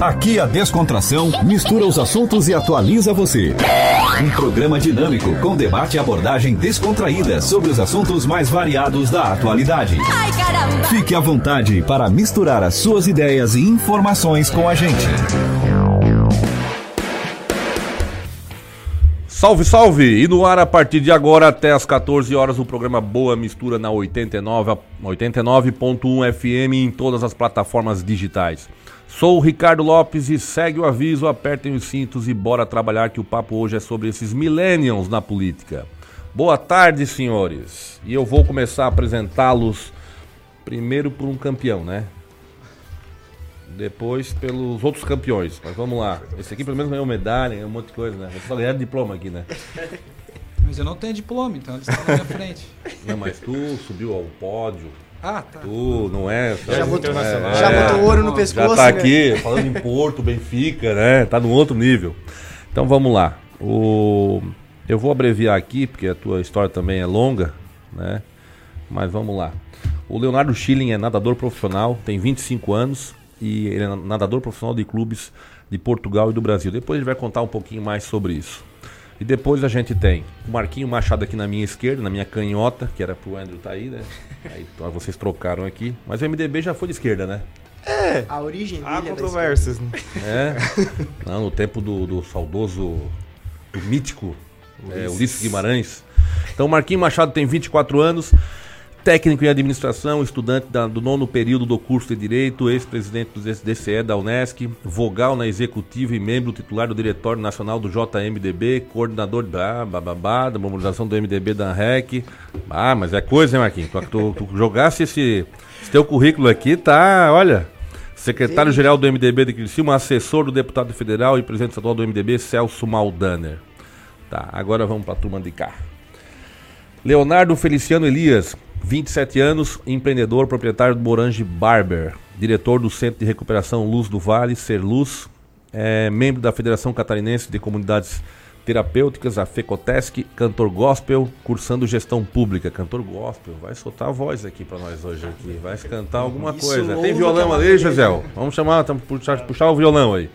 Aqui a descontração mistura os assuntos e atualiza você. Um programa dinâmico com debate e abordagem descontraída sobre os assuntos mais variados da atualidade. Ai, caramba! Fique à vontade para misturar as suas ideias e informações com a gente. Salve, salve! E no ar a partir de agora até as 14 horas o programa Boa Mistura na 89 89.1 FM em todas as plataformas digitais. Sou o Ricardo Lopes e segue o aviso, apertem os cintos e bora trabalhar que o papo hoje é sobre esses millennials na política. Boa tarde, senhores. E eu vou começar a apresentá-los primeiro por um campeão, né? Depois pelos outros campeões. Mas vamos lá. Esse aqui pelo menos ganhou medalha, ganhou um monte de coisa, né? Vocês só ganharam diploma aqui, né? Mas eu não tenho diploma, então eles estão na minha frente. Não, mas tu subiu ao pódio. Ah, tá. Tu não é. Já botou, é, já é, botou ouro no Já pescoço. Já tá né? aqui falando em Porto, Benfica, né? Tá no outro nível. Então vamos lá. O... Eu vou abreviar aqui, porque a tua história também é longa, né? Mas vamos lá. O Leonardo Schilling é nadador profissional, tem 25 anos e ele é nadador profissional de clubes de Portugal e do Brasil. Depois ele vai contar um pouquinho mais sobre isso. E depois a gente tem o Marquinho Machado aqui na minha esquerda, na minha canhota, que era pro Andrew tá aí, né? Aí então, vocês trocaram aqui. Mas o MDB já foi de esquerda, né? A origem Há dele é controvérsias, né? É. Não, no tempo do, do saudoso, do mítico é, Ulisses Guimarães. Então, Marquinhos Machado tem 24 anos, técnico em administração, estudante da- do nono período do curso de Direito, ex-presidente do DCE da Unesc, vogal na executiva e membro titular do Diretório Nacional do JMDB, coordenador da bababá, da mobilização do MDB da ANREC. Ah, mas é coisa, hein, Marquinhos? Tu, tu jogasse esse, esse teu currículo aqui, tá, olha... Secretário-geral do MDB de Criciúma, assessor do deputado federal e presidente estadual do MDB, Celso Maldaner. Tá, agora vamos para a turma de cá. Leonardo Feliciano Elias, 27 anos, empreendedor, proprietário do Morange Barber, diretor do Centro de Recuperação Luz do Vale, Ser Luz, é, membro da Federação Catarinense de Comunidades Terapêuticas, a FECOTESC, cantor gospel, cursando gestão pública. Cantor gospel, vai soltar a voz aqui para nós hoje aqui, vai cantar alguma coisa. Tem violão ali, Gisel? Vamos chamar, puxar, puxar o violão aí.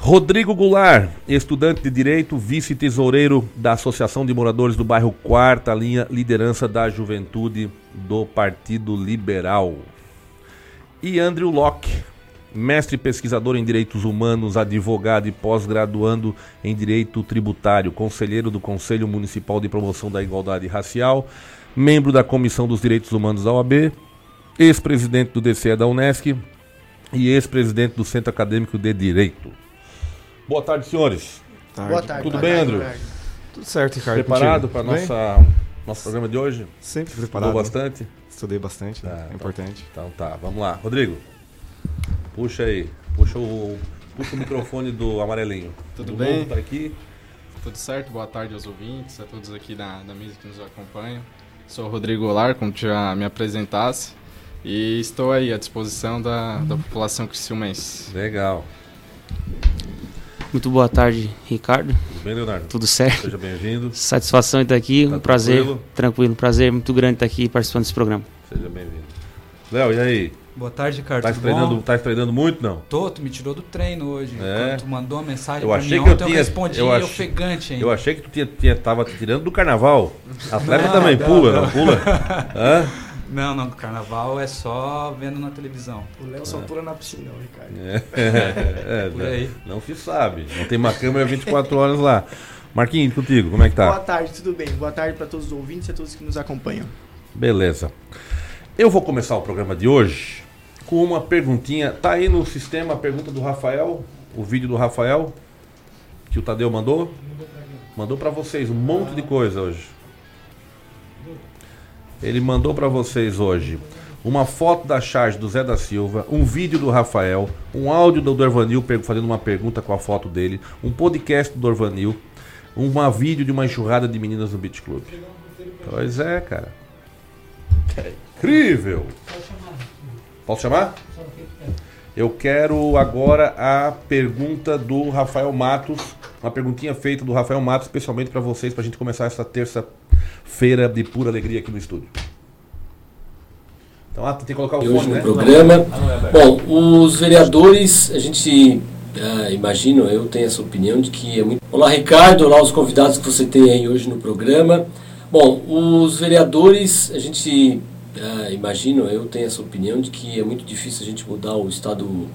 Rodrigo Goulart, estudante de Direito, vice-tesoureiro da Associação de Moradores do Bairro Quarta Linha, liderança da Juventude do Partido Liberal. E Andrew Locke, mestre pesquisador em Direitos Humanos, advogado e pós-graduando em Direito Tributário, conselheiro do Conselho Municipal de Promoção da Igualdade Racial, membro da Comissão dos Direitos Humanos da OAB, ex-presidente do DCE da Unesc e ex-presidente do Centro Acadêmico de Direito. Boa tarde, senhores. Boa tarde. Tudo boa bem, tarde, Andrew? tarde. Tudo certo, Ricardo. Preparado para nossa nosso programa de hoje? Sempre Estudou preparado. bastante? Estudei bastante, né? Tá, é importante. Então tá, vamos lá. Rodrigo, puxa aí. Puxa o, puxa o microfone do amarelinho. Tudo Do bem? novo Tá aqui. Tudo certo? Boa tarde aos ouvintes, a todos aqui da, da mesa que nos acompanham. Sou o Rodrigo Golar, como tu já me apresentasse, e estou aí à disposição da, da população criciumense. Legal. Muito boa tarde, Ricardo. Tudo bem, Leonardo? Tudo certo? Seja bem-vindo. Satisfação de estar aqui, Tá um prazer, tranquilo? tranquilo, prazer muito grande estar aqui participando desse programa. Seja bem-vindo. Léo, e aí? Boa tarde, Ricardo. Tá treinando, bom? tá treinando muito, não? Tô, tu me tirou do treino hoje. É? Quando tu mandou a mensagem Eu pra achei mim que eu ontem, eu tinha- respondi eu ach- ofegante ainda. Eu achei que tu tinha, tinha, tava te tirando do carnaval. Atleta Não, também não, pula, não, não. pula? Hã? Não, não, carnaval é só vendo na televisão. O Léo só pula na piscina, Ricardo. É, é, Por é, aí. não se sabe. Não tem uma câmera 24 horas lá. Marquinhos, contigo, como é que Boa tá? tarde, tudo bem? Boa tarde para todos os ouvintes e a todos que nos acompanham. Beleza. Eu vou começar o programa de hoje com uma perguntinha. Tá aí no sistema a pergunta do Rafael, o vídeo do Rafael, que o Tadeu mandou. Mandou pra vocês um monte de coisa hoje. Ele mandou pra vocês hoje uma foto da charge do Zé da Silva, um vídeo do Rafael, um áudio do Dorvanil fazendo uma pergunta com a foto dele, um podcast do Dorvanil, uma vídeo de uma enxurrada de meninas no Beach Club. Pois é, cara. É incrível. Posso chamar? Eu quero agora a pergunta do Rafael Matos, uma perguntinha feita do Rafael Matos, especialmente para vocês, para a gente começar essa terça-feira de pura alegria aqui no estúdio. Então, ah, tem que colocar o hoje fone, no né? programa. Ah, é. Bom, os vereadores, a gente ah, imagino, eu tenho essa opinião de que é muito. Olá, Ricardo, olá os convidados que você tem aí hoje no programa. Bom, os vereadores, a gente ah, imagino, eu tenho essa opinião de que é muito difícil a gente mudar o estado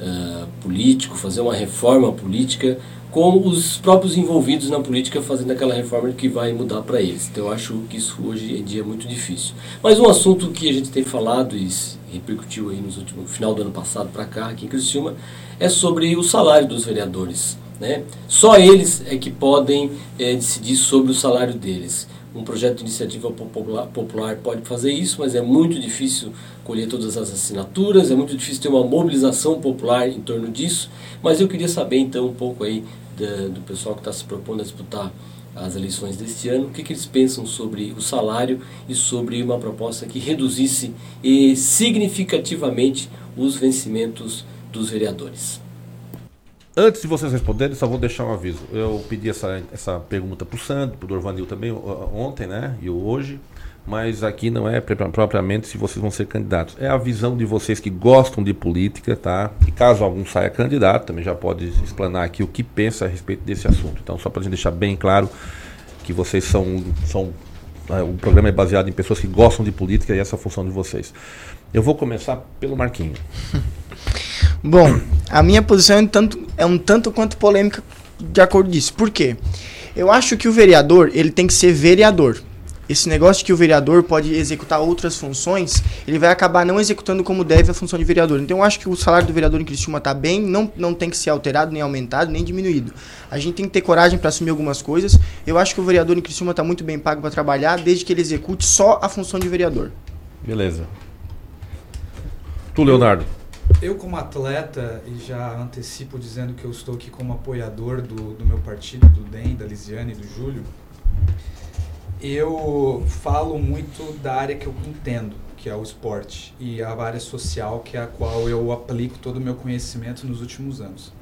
ah, político, fazer uma reforma política com os próprios envolvidos na política fazendo aquela reforma que vai mudar para eles. Então eu acho que isso hoje em dia é muito difícil. Mas um assunto que a gente tem falado e repercutiu aí no final do ano passado para cá, aqui em Criciúma, é sobre o salário dos vereadores. Né? Só eles é que podem eh, decidir sobre o salário deles. Um projeto de iniciativa popular, popular pode fazer isso, mas é muito difícil colher todas as assinaturas, é muito difícil ter uma mobilização popular em torno disso. Mas eu queria saber então um pouco aí da- do pessoal que está se propondo a disputar as eleições deste ano, o que, que eles pensam sobre o salário e sobre uma proposta que reduzisse significativamente os vencimentos dos vereadores. Antes de vocês responderem, só vou deixar um aviso. Eu pedi essa, essa pergunta para o Sandro, para o Dorvanil também ontem, né? E hoje. Mas aqui não é propriamente se vocês vão ser candidatos. É a visão de vocês que gostam de política, tá? E caso algum saia candidato, também já pode explanar aqui o que pensa a respeito desse assunto. Então, só para gente deixar bem claro que vocês são. são ah, o programa é baseado em pessoas que gostam de política e essa é a função de vocês. Eu vou começar pelo Marquinho. Bom, a minha posição é um tanto, é um tanto quanto polêmica de acordo disso. Por quê? Eu acho que o vereador, ele tem que ser vereador. Esse negócio de que o vereador pode executar outras funções, ele vai acabar não executando como deve a função de vereador. Então eu acho que o salário do vereador em Criciúma está bem, não, não tem que ser alterado, nem aumentado, nem diminuído. A gente tem que ter coragem para assumir algumas coisas. Eu acho que o vereador em Criciúma está muito bem pago para trabalhar, desde que ele execute só a função de vereador. Beleza. Tu, Leonardo. Eu, como atleta, e já antecipo dizendo que eu estou aqui como apoiador do, do meu partido, do DEM, da Lisiane do Júlio, eu falo muito da área que eu entendo, que é o esporte, e a área social, que é a qual eu aplico todo o meu conhecimento nos últimos anos.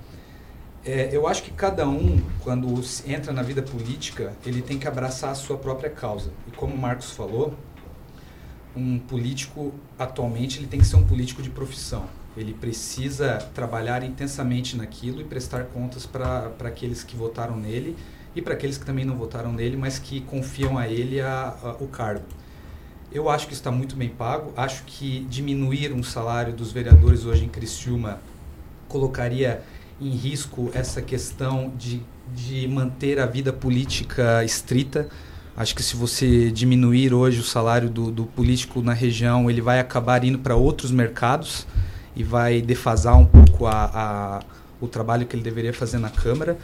É, eu acho que cada um, quando entra na vida política, ele tem que abraçar a sua própria causa. E como o Marcos falou, um político atualmente ele tem que ser um político de profissão. Ele precisa trabalhar intensamente naquilo e prestar contas para aqueles que votaram nele e para aqueles que também não votaram nele, mas que confiam a ele a, a, o cargo. Eu acho que está muito bem pago. Acho que diminuir um salário dos vereadores hoje em Criciúma colocaria em risco essa questão de, de manter a vida política estrita. Acho que se você diminuir hoje o salário do, do político na região, ele vai acabar indo para outros mercados e vai defasar um pouco a, a, o trabalho que ele deveria fazer na Câmara.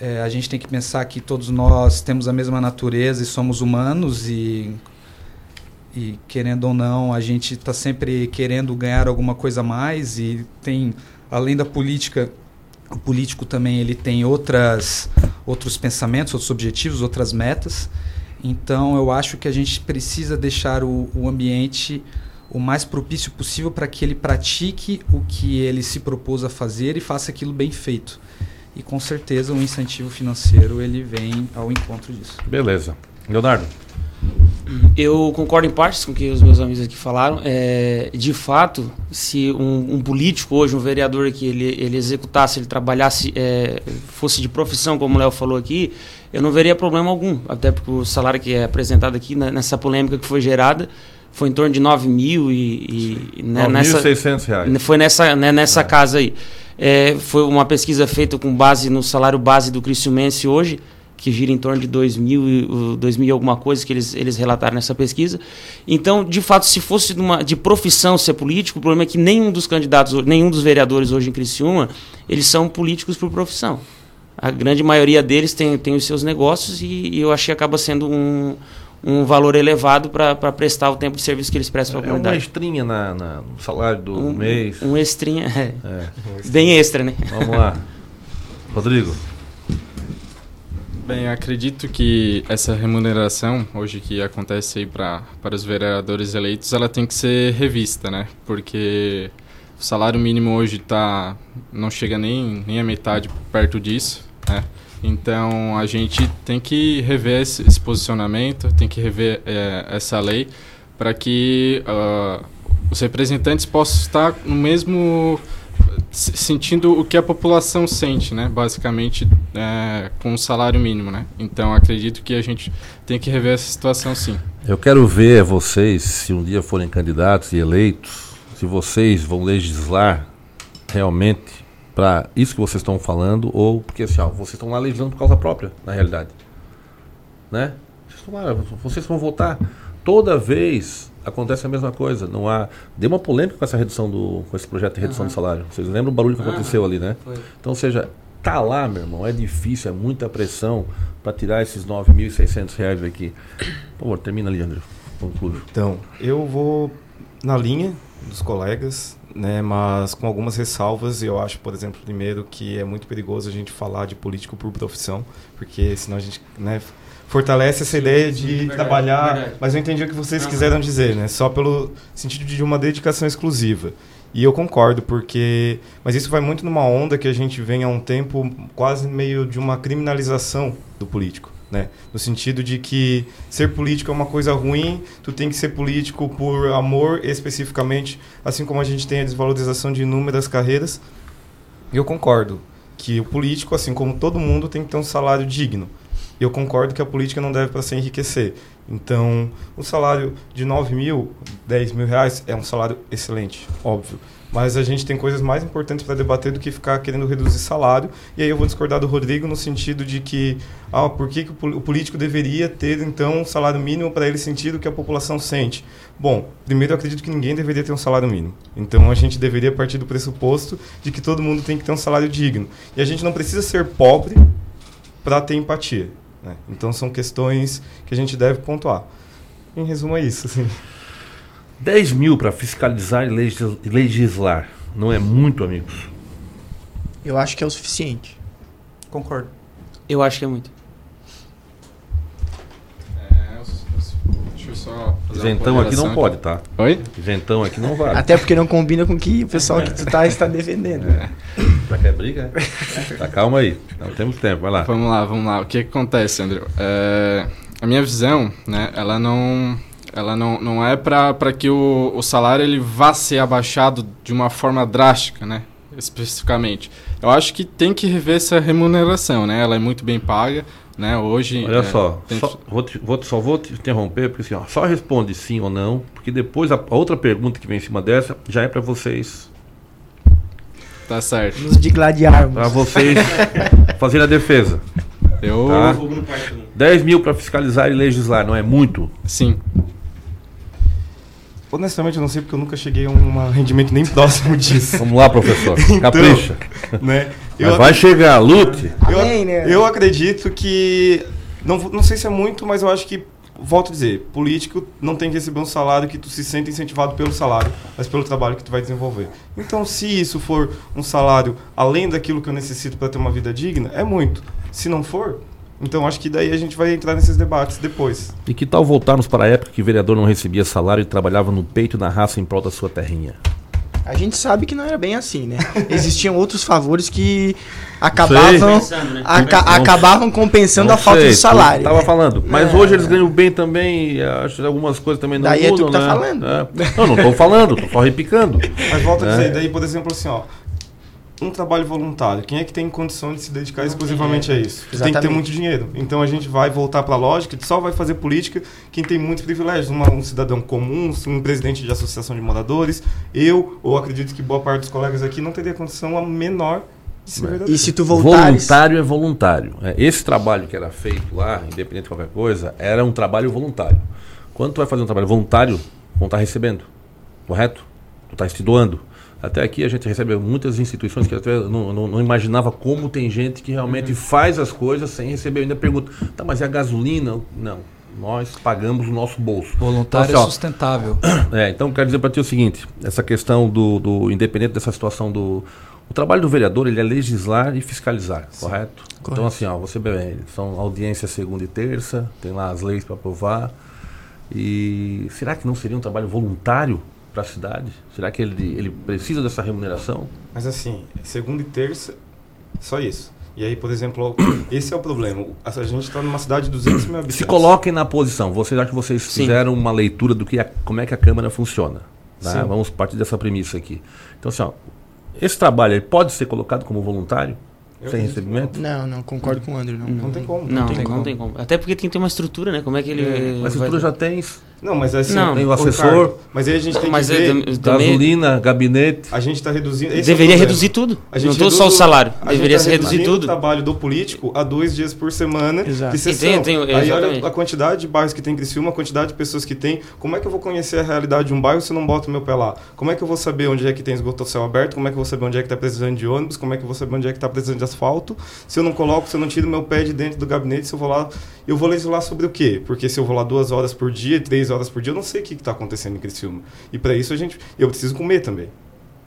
É, a gente tem que pensar que todos nós temos a mesma natureza e somos humanos e, e querendo ou não, a gente está sempre querendo ganhar alguma coisa a mais e tem, além da política, o político também ele tem outras, outros pensamentos, outros objetivos, outras metas. Então eu acho que a gente precisa deixar o, o ambiente o mais propício possível para que ele pratique o que ele se propôs a fazer e faça aquilo bem feito. E com certeza o incentivo financeiro ele vem ao encontro disso. Beleza. Leonardo. Eu concordo em partes com o que os meus amigos aqui falaram. É, de fato, se um, um, político hoje, um vereador aqui, ele, ele executasse, ele trabalhasse, é, fosse de profissão, como o Léo falou aqui, eu não veria problema algum. Até porque o salário que é apresentado aqui, né, nessa polêmica que foi gerada, foi em torno de 9 mil e... e né, 9.600 reais. Foi nessa, né, nessa é. casa aí. É, foi uma pesquisa feita com base no salário base do Criciumense hoje, que gira em torno de 2 mil, 2 mil e alguma coisa que eles, eles relataram nessa pesquisa. Então, de fato, se fosse de, uma, de profissão ser político, o problema é que nenhum dos candidatos, nenhum dos vereadores hoje em Criciúma, eles são políticos por profissão. A grande maioria deles tem, tem os seus negócios e, e eu achei que acaba sendo um, um valor elevado para prestar o tempo de serviço que eles prestam para a é comunidade. uma extrinha na, na, no salário do um, mês. Um extrinha, é. é. Bem extra, né? Vamos lá. Rodrigo. Bem, acredito que essa remuneração, hoje que acontece aí pra, para os vereadores eleitos, ela tem que ser revista, né? Porque o salário mínimo hoje tá, não chega nem, nem a metade perto disso, né? Então a gente tem que rever esse, esse posicionamento, tem que rever é, essa lei para que uh, os representantes possam estar no mesmo se- sentindo o que a população sente, né? Basicamente, é, com o salário mínimo, né? Então, acredito que a gente tem que rever essa situação, sim. Eu quero ver vocês, se um dia forem candidatos e eleitos, se vocês vão legislar realmente para isso que vocês estão falando, ou porque assim, ó, vocês estão lá legislando por causa própria, na realidade. Né? Vocês, estão lá, vocês vão votar. Toda vez acontece a mesma coisa. Não há. Deu uma polêmica com essa redução do. com esse projeto de redução Aham. do salário. Vocês lembram o barulho que aconteceu ali, né? Foi. Então, ou seja, tá lá, meu irmão, é difícil, é muita pressão para tirar esses 9.600 reais daqui. Por favor, termina ali, André. Conclui. Então, eu vou na linha dos colegas, né, mas com algumas ressalvas. Eu acho, por exemplo, primeiro que é muito perigoso a gente falar de político por profissão, porque senão a gente, né, fortalece essa ideia de verdade, trabalhar. verdade. Mas eu entendi o que vocês Aham. quiseram dizer, né, só pelo sentido de uma dedicação exclusiva. E eu concordo, porque. Mas isso vai muito numa onda que a gente vem há um tempo quase meio de uma criminalização do político. Né? No sentido de que ser político é uma coisa ruim, tu tem que ser político por amor especificamente, assim como a gente tem a desvalorização de inúmeras carreiras. Eu concordo que o político, assim como todo mundo, tem que ter um salário digno. Eu concordo que a política não deve para se enriquecer. Então, o salário de 9 mil, 10 mil reais é um salário excelente, óbvio. Mas a gente tem coisas mais importantes para debater do que ficar querendo reduzir salário. E aí eu vou discordar do Rodrigo no sentido de que, ah, por que, que o pol- o político deveria ter, então, um salário mínimo para ele sentir o que a população sente? Bom, primeiro eu acredito que ninguém deveria ter um salário mínimo. Então a gente deveria partir do pressuposto de que todo mundo tem que ter um salário digno. E a gente não precisa ser pobre para ter empatia. né? Então são questões que a gente deve pontuar. Em resumo é isso. Assim. 10 mil para fiscalizar e legis- legislar. Não é muito, amigos. Eu acho que é o suficiente. Concordo. Eu acho que é muito. É, deixa eu só Isentão aqui não pode, tá? Oi? Isentão aqui não vale. Até porque não combina com o que o pessoal que tu tá está defendendo. Já quer briga? é? Tá, calma aí. Não temos tempo, vai lá. Vamos lá, vamos lá. O que, que acontece, André? É, a minha visão, né, ela não, ela não, não é para que o, o salário ele vá ser abaixado de uma forma drástica, né, especificamente. Eu acho que tem que rever essa remuneração, né? Ela é muito bem paga, né? Hoje. Olha é, só, tem- só, vou te- vou te- só vou te interromper, porque assim, ó, só responde sim ou não, porque depois a, a outra pergunta que vem em cima dessa já é para vocês, Tá certo. Nos digladiarmos. para vocês fazerem a defesa. Eu. Tá? 10 mil para fiscalizar e legislar, não é muito? Sim. Honestamente, eu não sei porque eu nunca cheguei a um rendimento nem próximo disso. Vamos lá, professor. Então, Capricha. né? Mas vai chegar, lute. Eu, Amém, né? eu acredito que. Não, não sei se é muito, mas eu acho que. Volto a dizer, político não tem que receber um salário que tu se sente incentivado pelo salário, mas pelo trabalho que tu vai desenvolver. Então, se isso for um salário além daquilo que eu necessito para ter uma vida digna, é muito. Se não for, então acho que daí a gente vai entrar nesses debates depois. E que tal voltarmos para a época que o vereador não recebia salário e trabalhava no peito na raça em prol da sua terrinha? A gente sabe que não era bem assim, né? Existiam outros favores que acabavam, né? aca- acabavam compensando Não a falta sei, do salário. Tava né? falando. Mas É. hoje eles ganham bem também. e Acho que algumas coisas também não Daí é tu mudam, que tá né? falando. É. Não, não tô falando, tô só repicando. Mas volto a É. dizer, daí, por exemplo, assim, ó. Um trabalho voluntário. Quem é que tem condição de se dedicar exclusivamente a isso? Tem que ter muito dinheiro. Então a gente vai voltar para a lógica de só vai fazer política quem tem muitos privilégios. Uma- um cidadão comum, um presidente de associação de moradores. Eu, ou acredito que boa parte dos colegas aqui, não teria condição a menor de ser verdadeiro. E se tu voltares... Voluntário é voluntário. É, Esse trabalho que era feito lá, independente de qualquer coisa, era um trabalho voluntário. Quando tu vai fazer um trabalho voluntário, vão estar recebendo, correto? Tu está se doando. Até aqui a gente recebe muitas instituições que até não, não- não imaginava como tem gente que realmente faz as coisas sem receber. Eu ainda pergunto, tá, mas e a gasolina? Não, nós pagamos o nosso bolso. Voluntário Então, assim, ó, é sustentável. é, então quero dizer para ti o seguinte, essa questão do, do independente dessa situação do o trabalho do vereador ele é legislar e fiscalizar, correto? Então assim, ó, você bem, são audiências segunda e terça, tem lá as leis para aprovar. E será que não seria um trabalho voluntário para a cidade? Será que ele, ele precisa dessa remuneração? Mas assim, segunda e terça, só isso. E aí, por exemplo, esse é o problema. A gente está numa cidade de 200 mil habitantes. Se coloquem na posição. Vocês já que vocês Sim. fizeram uma leitura do que a- como é que a Câmara funciona. Tá? Sim. Vamos partir dessa premissa aqui. Então, assim, ó, esse trabalho ele pode ser colocado como voluntário? Eu sem recebimento? Não, não, concordo com o André. Não. Não tem como. Não, tem não, como. tem como. Até porque tem que ter uma estrutura, né? Como é que ele. Mas a vai- estrutura já tem Não, mas assim. Não. Tem o assessor. Ricardo, mas aí a gente tem Mas que é, ver. gasolina, gabinete. A gente está reduzindo. esse é deveria problema. reduzir tudo. A gente Não reduz só o salário. a gente Deveria tá se reduzir tudo. o trabalho do político a dois dias por semana Exato. de sessão. E tem- tem- Aí olha a quantidade de bairros que tem em Criciúma, a quantidade de pessoas que tem. Como é que eu vou conhecer a realidade de um bairro se eu não boto meu pé lá? Como é que eu vou saber onde é que tem esgoto céu aberto? Como é que eu vou saber onde é que está precisando de ônibus? Como é que eu vou saber onde é que está precisando de asfalto? Se eu não coloco, se eu não tiro meu pé de dentro do gabinete, se eu vou lá... Eu vou legislar sobre o quê? Porque se eu vou lá duas horas por dia, três horas por dia, eu não sei o que está acontecendo em Criciúma. E para isso a gente... Eu preciso comer também.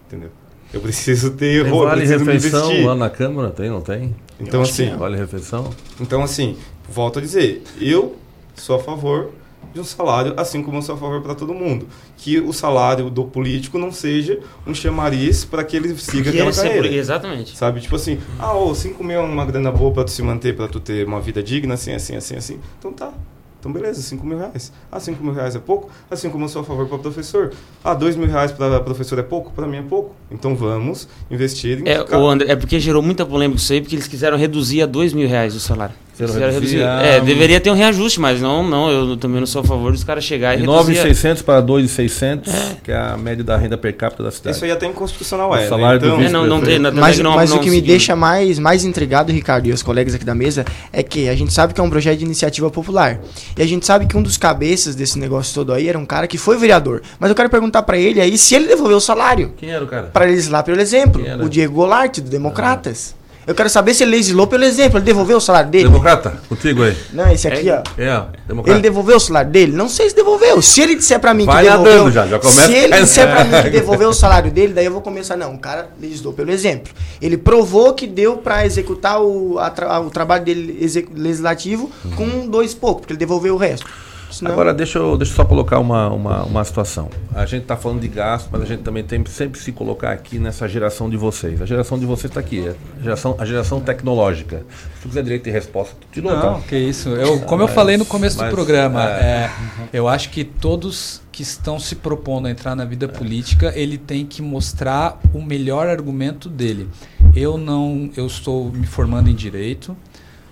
Entendeu? Eu preciso ter Tem roupa, vale preciso refeição lá na Câmara? Tem, não tem? Então, assim, Vale refeição? então, assim, volto a dizer, eu sou a favor de um salário, assim como eu sou a favor para todo mundo. Que o salário do político não seja um chamariz para que ele siga Que aquela carreira. Exatamente. Sabe? Tipo assim, ah, ô, 5 mil é uma grana boa para tu se manter, para tu ter uma vida digna, assim, assim, assim, assim. Então tá. Então beleza, 5 mil reais. Ah, 5 mil reais é pouco? Assim como eu sou a favor para professor. Ah, 2 mil reais para professor é pouco? Para mim é pouco. Então vamos investir em... É, ficar- o André, é porque gerou muita polêmica isso aí, porque eles quiseram reduzir a dois mil reais o salário. Quiseram reduzir a- É, deveria ter um reajuste, mas não, não, eu também não sou a favor dos caras chegarem e reduzir. a- 9,600 para 2,600, que é a média da renda per capita da cidade. Isso aí até inconstitucional O é. né? salário do então, É, não, não tem, na- Mas, não- mas não o que me seguiu. deixa mais, mais intrigado, Ricardo, e os colegas aqui da mesa, é que a gente sabe que é um projeto de iniciativa popular. E a gente sabe que um dos cabeças desse negócio todo aí era um cara que foi vereador. Mas eu quero perguntar pra ele aí se ele devolveu o salário Quem era o cara? pra legislar pelo exemplo. O Diego Goulart, do Democratas. Eu quero saber se ele legislou pelo exemplo. Ele devolveu o salário dele? Democrata? Contigo aí. Não, esse aqui, ó. É, democrata. Ele devolveu o salário dele? Não sei se devolveu. Se ele disser pra mim Vai que devolveu. nadando já, já começa se ele a- disser pra mim que devolveu o salário dele, daí eu vou começar. Não, o cara legislou pelo exemplo. Ele provou que deu pra executar o, a o trabalho dele legislativo com dois e pouco, porque ele devolveu o resto. Senão- Agora, deixa eu, deixa eu só colocar uma, uma, uma situação. A gente está falando de gasto, mas a gente também tem que sempre se colocar aqui nessa geração de vocês. A geração de vocês está aqui, é a geração, a geração tecnológica. Se tu quiser direito de resposta, tu de novo. Não, tá? que isso. Eu, como eu falei no começo mas, do programa, é. é, eu acho que todos que estão se propondo a entrar na vida política, ele tem que mostrar o melhor argumento dele. Eu não, eu estou me formando em direito,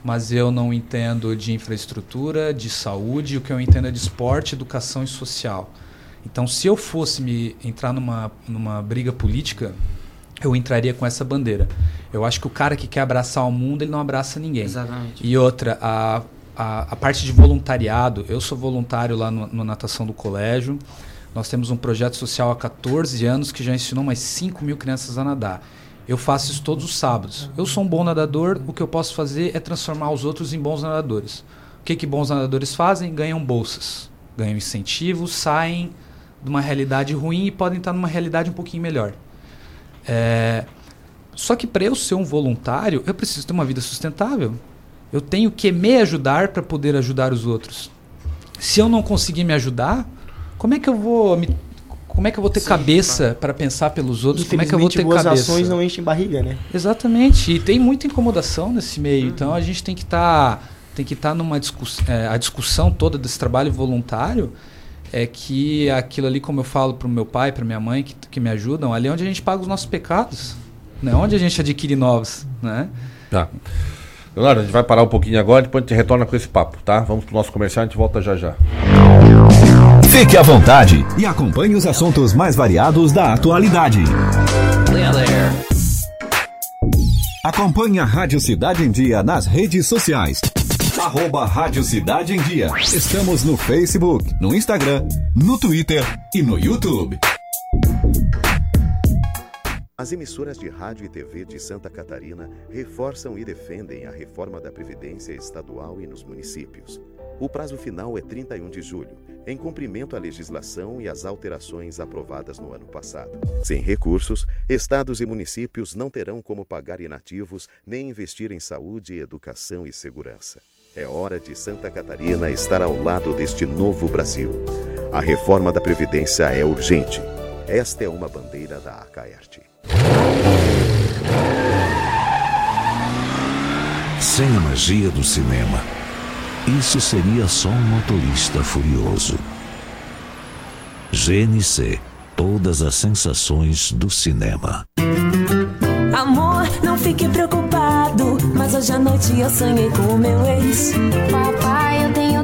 mas eu não entendo de infraestrutura, de saúde, o que eu entendo é de esporte, educação e social. Então, se eu fosse me entrar numa, numa briga política, eu entraria com essa bandeira. Eu acho que o cara que quer abraçar o mundo, ele não abraça ninguém. Exatamente. E outra, a, a, a parte de voluntariado, eu sou voluntário lá no, no Natação do Colégio. Nós temos um projeto social há 14 anos que já ensinou mais 5 mil crianças a nadar. Eu faço isso todos os sábados. Eu sou um bom nadador, o que eu posso fazer é transformar os outros em bons nadadores. O que, que bons nadadores fazem? Ganham bolsas, ganham incentivos, saem de uma realidade ruim e podem estar numa realidade um pouquinho melhor. É, só que para eu ser um voluntário, eu preciso ter uma vida sustentável. Eu tenho que me ajudar para poder ajudar os outros. Se eu não conseguir me ajudar, como é que eu vou me, como é que eu vou ter Sim, cabeça para pensar pelos outros? Como é que eu vou ter boas cabeça? ações não enchem barriga, né? Exatamente. E tem muita incomodação nesse meio. Então a gente tem que estar tem que estar numa discussão, a discussão toda desse trabalho voluntário é que aquilo ali, como eu falo para o meu pai, para minha mãe que, que me ajudam, ali é onde a gente paga os nossos pecados, né? Onde a gente adquire novos, né? Tá. Leonardo, a gente vai parar um pouquinho agora, depois a gente retorna com esse papo, tá? Vamos pro nosso comercial, a gente volta já já. Fique à vontade e acompanhe os assuntos mais variados da atualidade. Acompanhe a Rádio Cidade em Dia nas redes sociais. Arroba Rádio Cidade em Dia. Estamos no Facebook, no Instagram, no Twitter e no YouTube. As emissoras de rádio e TV de Santa Catarina reforçam e defendem a reforma da Previdência Estadual e nos municípios. O prazo final é 31 de julho, em cumprimento à legislação e às alterações aprovadas no ano passado. Sem recursos, estados e municípios não terão como pagar inativos nem investir em saúde, educação e segurança. É hora de Santa Catarina estar ao lado deste novo Brasil. A reforma da Previdência é urgente. Esta é uma bandeira da Acaerte. Sem a magia do cinema, isso seria só um motorista furioso. GNC todas as sensações do cinema. Amor, não fique preocupado, mas hoje à noite eu sonhei com o meu ex. Papai, eu tenho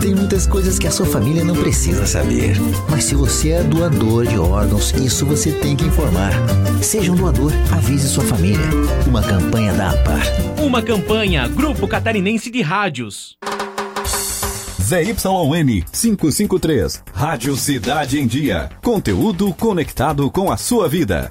Tem muitas coisas que a sua família não precisa saber. Mas se você é doador de órgãos, isso você tem que informar. Seja um doador, avise sua família. Uma campanha da APAR. Uma campanha Grupo Catarinense de Rádios. ZYN 553. Rádio Cidade em Dia. Conteúdo conectado com a sua vida.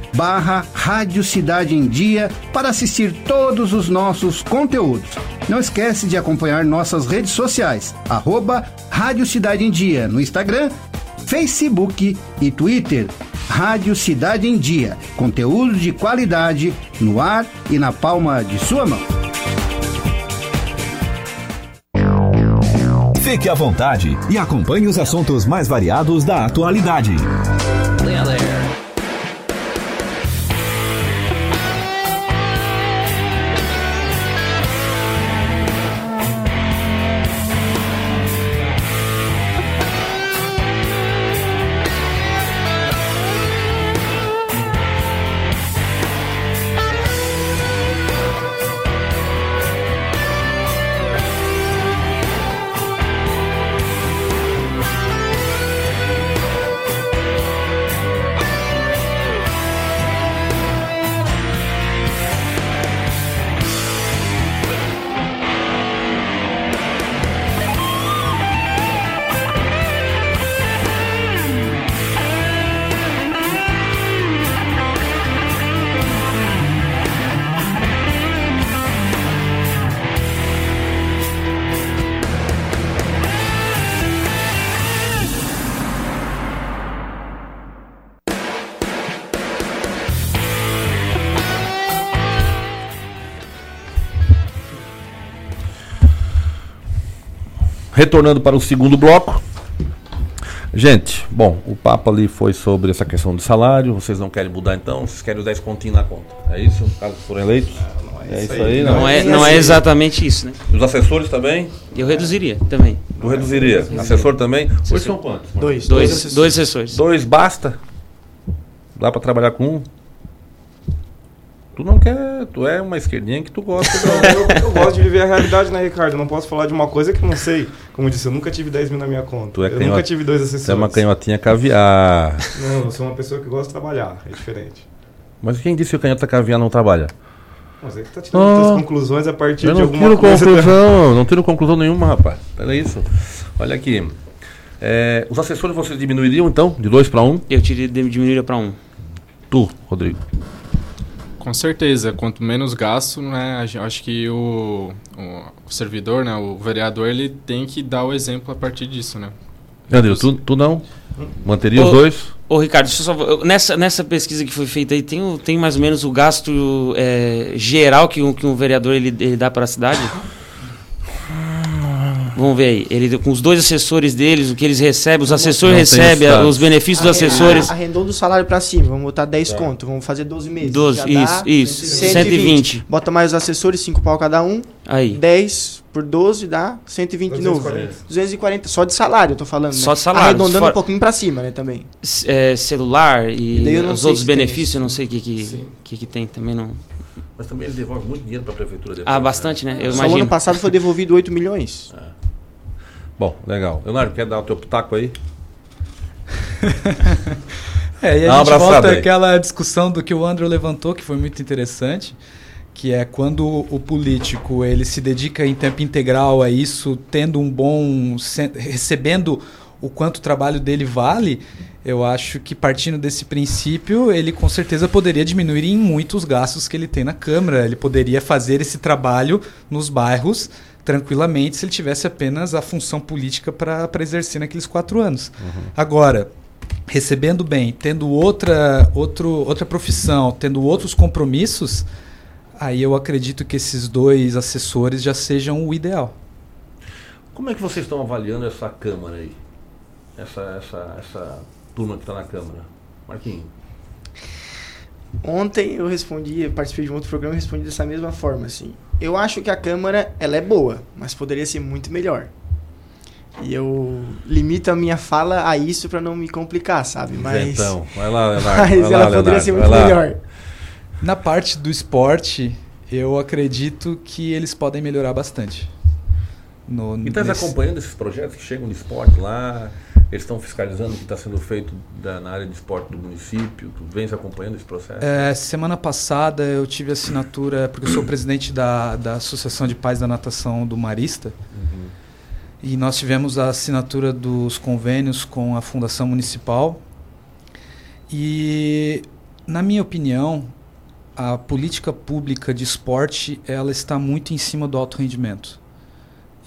barra Rádio Cidade em Dia para assistir todos os nossos conteúdos. Não esquece de acompanhar nossas redes sociais, arroba Rádio Cidade em Dia no Instagram, Facebook e Twitter. Rádio Cidade em Dia, conteúdo de qualidade no ar e na palma de sua mão. Fique à vontade e acompanhe os assuntos mais variados da atualidade. Retornando para o segundo bloco. Gente, bom, o papo ali foi sobre essa questão de salário. Vocês não querem mudar então? Vocês querem os 10 continhos na conta? É isso? Caso forem eleitos? É, é isso aí, não, não é, não é exatamente isso, né? Os assessores também? Eu reduziria também. Tu reduziria? Assessor também? Assessor. Hoje são quantos? Dois. Dois, dois, assessores. dois assessores. Dois basta? Dá para trabalhar com um? Tu não quer, tu é uma esquerdinha que tu gosta. eu, eu, gosto de viver a realidade, né, Ricardo? Eu não posso falar de uma coisa que não sei. Como eu disse, eu nunca tive 10 mil na minha conta. Tu é eu canhota, nunca tive dois assessores. Você é uma canhotinha caviar. Não, eu sou uma pessoa que gosta de trabalhar. É diferente. Mas quem disse que o canhota caviar não trabalha? Mas é que tá tirando muitas conclusões a partir eu de não alguma tiro coisa. Conclusão, Não tiro conclusão nenhuma, rapaz. Pera isso. Olha aqui. É, os assessores vocês diminuiriam então? De dois para um? Eu diminuiria para um. Tu, Rodrigo. Com certeza, quanto menos gasto, né, eu acho que o, o, o, servidor, né, o vereador, ele tem que dar o exemplo a partir disso, né? André, tu, tu não? Manteria ô, os dois? Ô, Ricardo, só, nessa, nessa pesquisa que foi feita aí, tem, tem mais ou menos o gasto é, geral que um, que um vereador ele, ele dá para a cidade? Vamos ver aí. Ele, com os dois assessores deles, o que eles recebem, os assessores recebem os benefícios dos assessores. Arrendou do salário para cima, vamos botar 10 é. conto, vamos fazer 12 meses. 12, isso, isso. 120. 120. Bota mais os assessores, 5 pau cada um. Aí. 10 por 12 dá 120 de novo. 240. Só de salário, eu tô falando. Só né? de salário. Arredondando fora... um pouquinho para cima, né, também. É, celular e, e os outros benefícios, eu não sei o que que, que, que tem também não. Mas também ele devolve muito dinheiro para a prefeitura. Depois, ah, bastante, né? né? Eu Só imagino. ano passado foi devolvido 8 milhões. É. Bom, legal. Leonardo, quer dar o teu pitaco aí? é, e a Dá gente volta aí. àquela discussão do que o André levantou, que foi muito interessante, que é quando o político ele se dedica em tempo integral a isso, tendo um bom... recebendo o quanto o trabalho dele vale, eu acho que partindo desse princípio, ele com certeza poderia diminuir em muito os gastos que ele tem na Câmara. Ele poderia fazer esse trabalho nos bairros tranquilamente se ele tivesse apenas a função política para exercer naqueles quatro anos. Uhum. Agora, recebendo bem, tendo outra, outro, outra profissão, tendo outros compromissos, aí eu acredito que esses dois assessores já sejam o ideal. Como é que vocês estão avaliando essa Câmara aí? Essa, essa, essa turma que está na Câmara? Marquinhos. Ontem eu respondi, eu participei de um outro programa e respondi dessa mesma forma, assim. Eu acho que a câmera, ela é boa, mas poderia ser muito melhor. E eu limito a minha fala a isso para não me complicar, sabe? Mas Então, vai lá, Leonardo. Mas vai ela lá, poderia Leonardo, ser muito melhor. Na parte do esporte, eu acredito que eles podem melhorar bastante. No, E estás nesse- acompanhando esses projetos que chegam no esporte lá? Eles estão fiscalizando o que está sendo feito da- na área de esporte do município? Tu vens acompanhando esse processo? É, semana passada eu tive assinatura, porque eu sou presidente da, da Associação de Pais da Natação do Marista, Uhum. e nós tivemos a assinatura dos convênios com a Fundação Municipal. E, na minha opinião, a política pública de esporte ela está muito em cima do alto rendimento.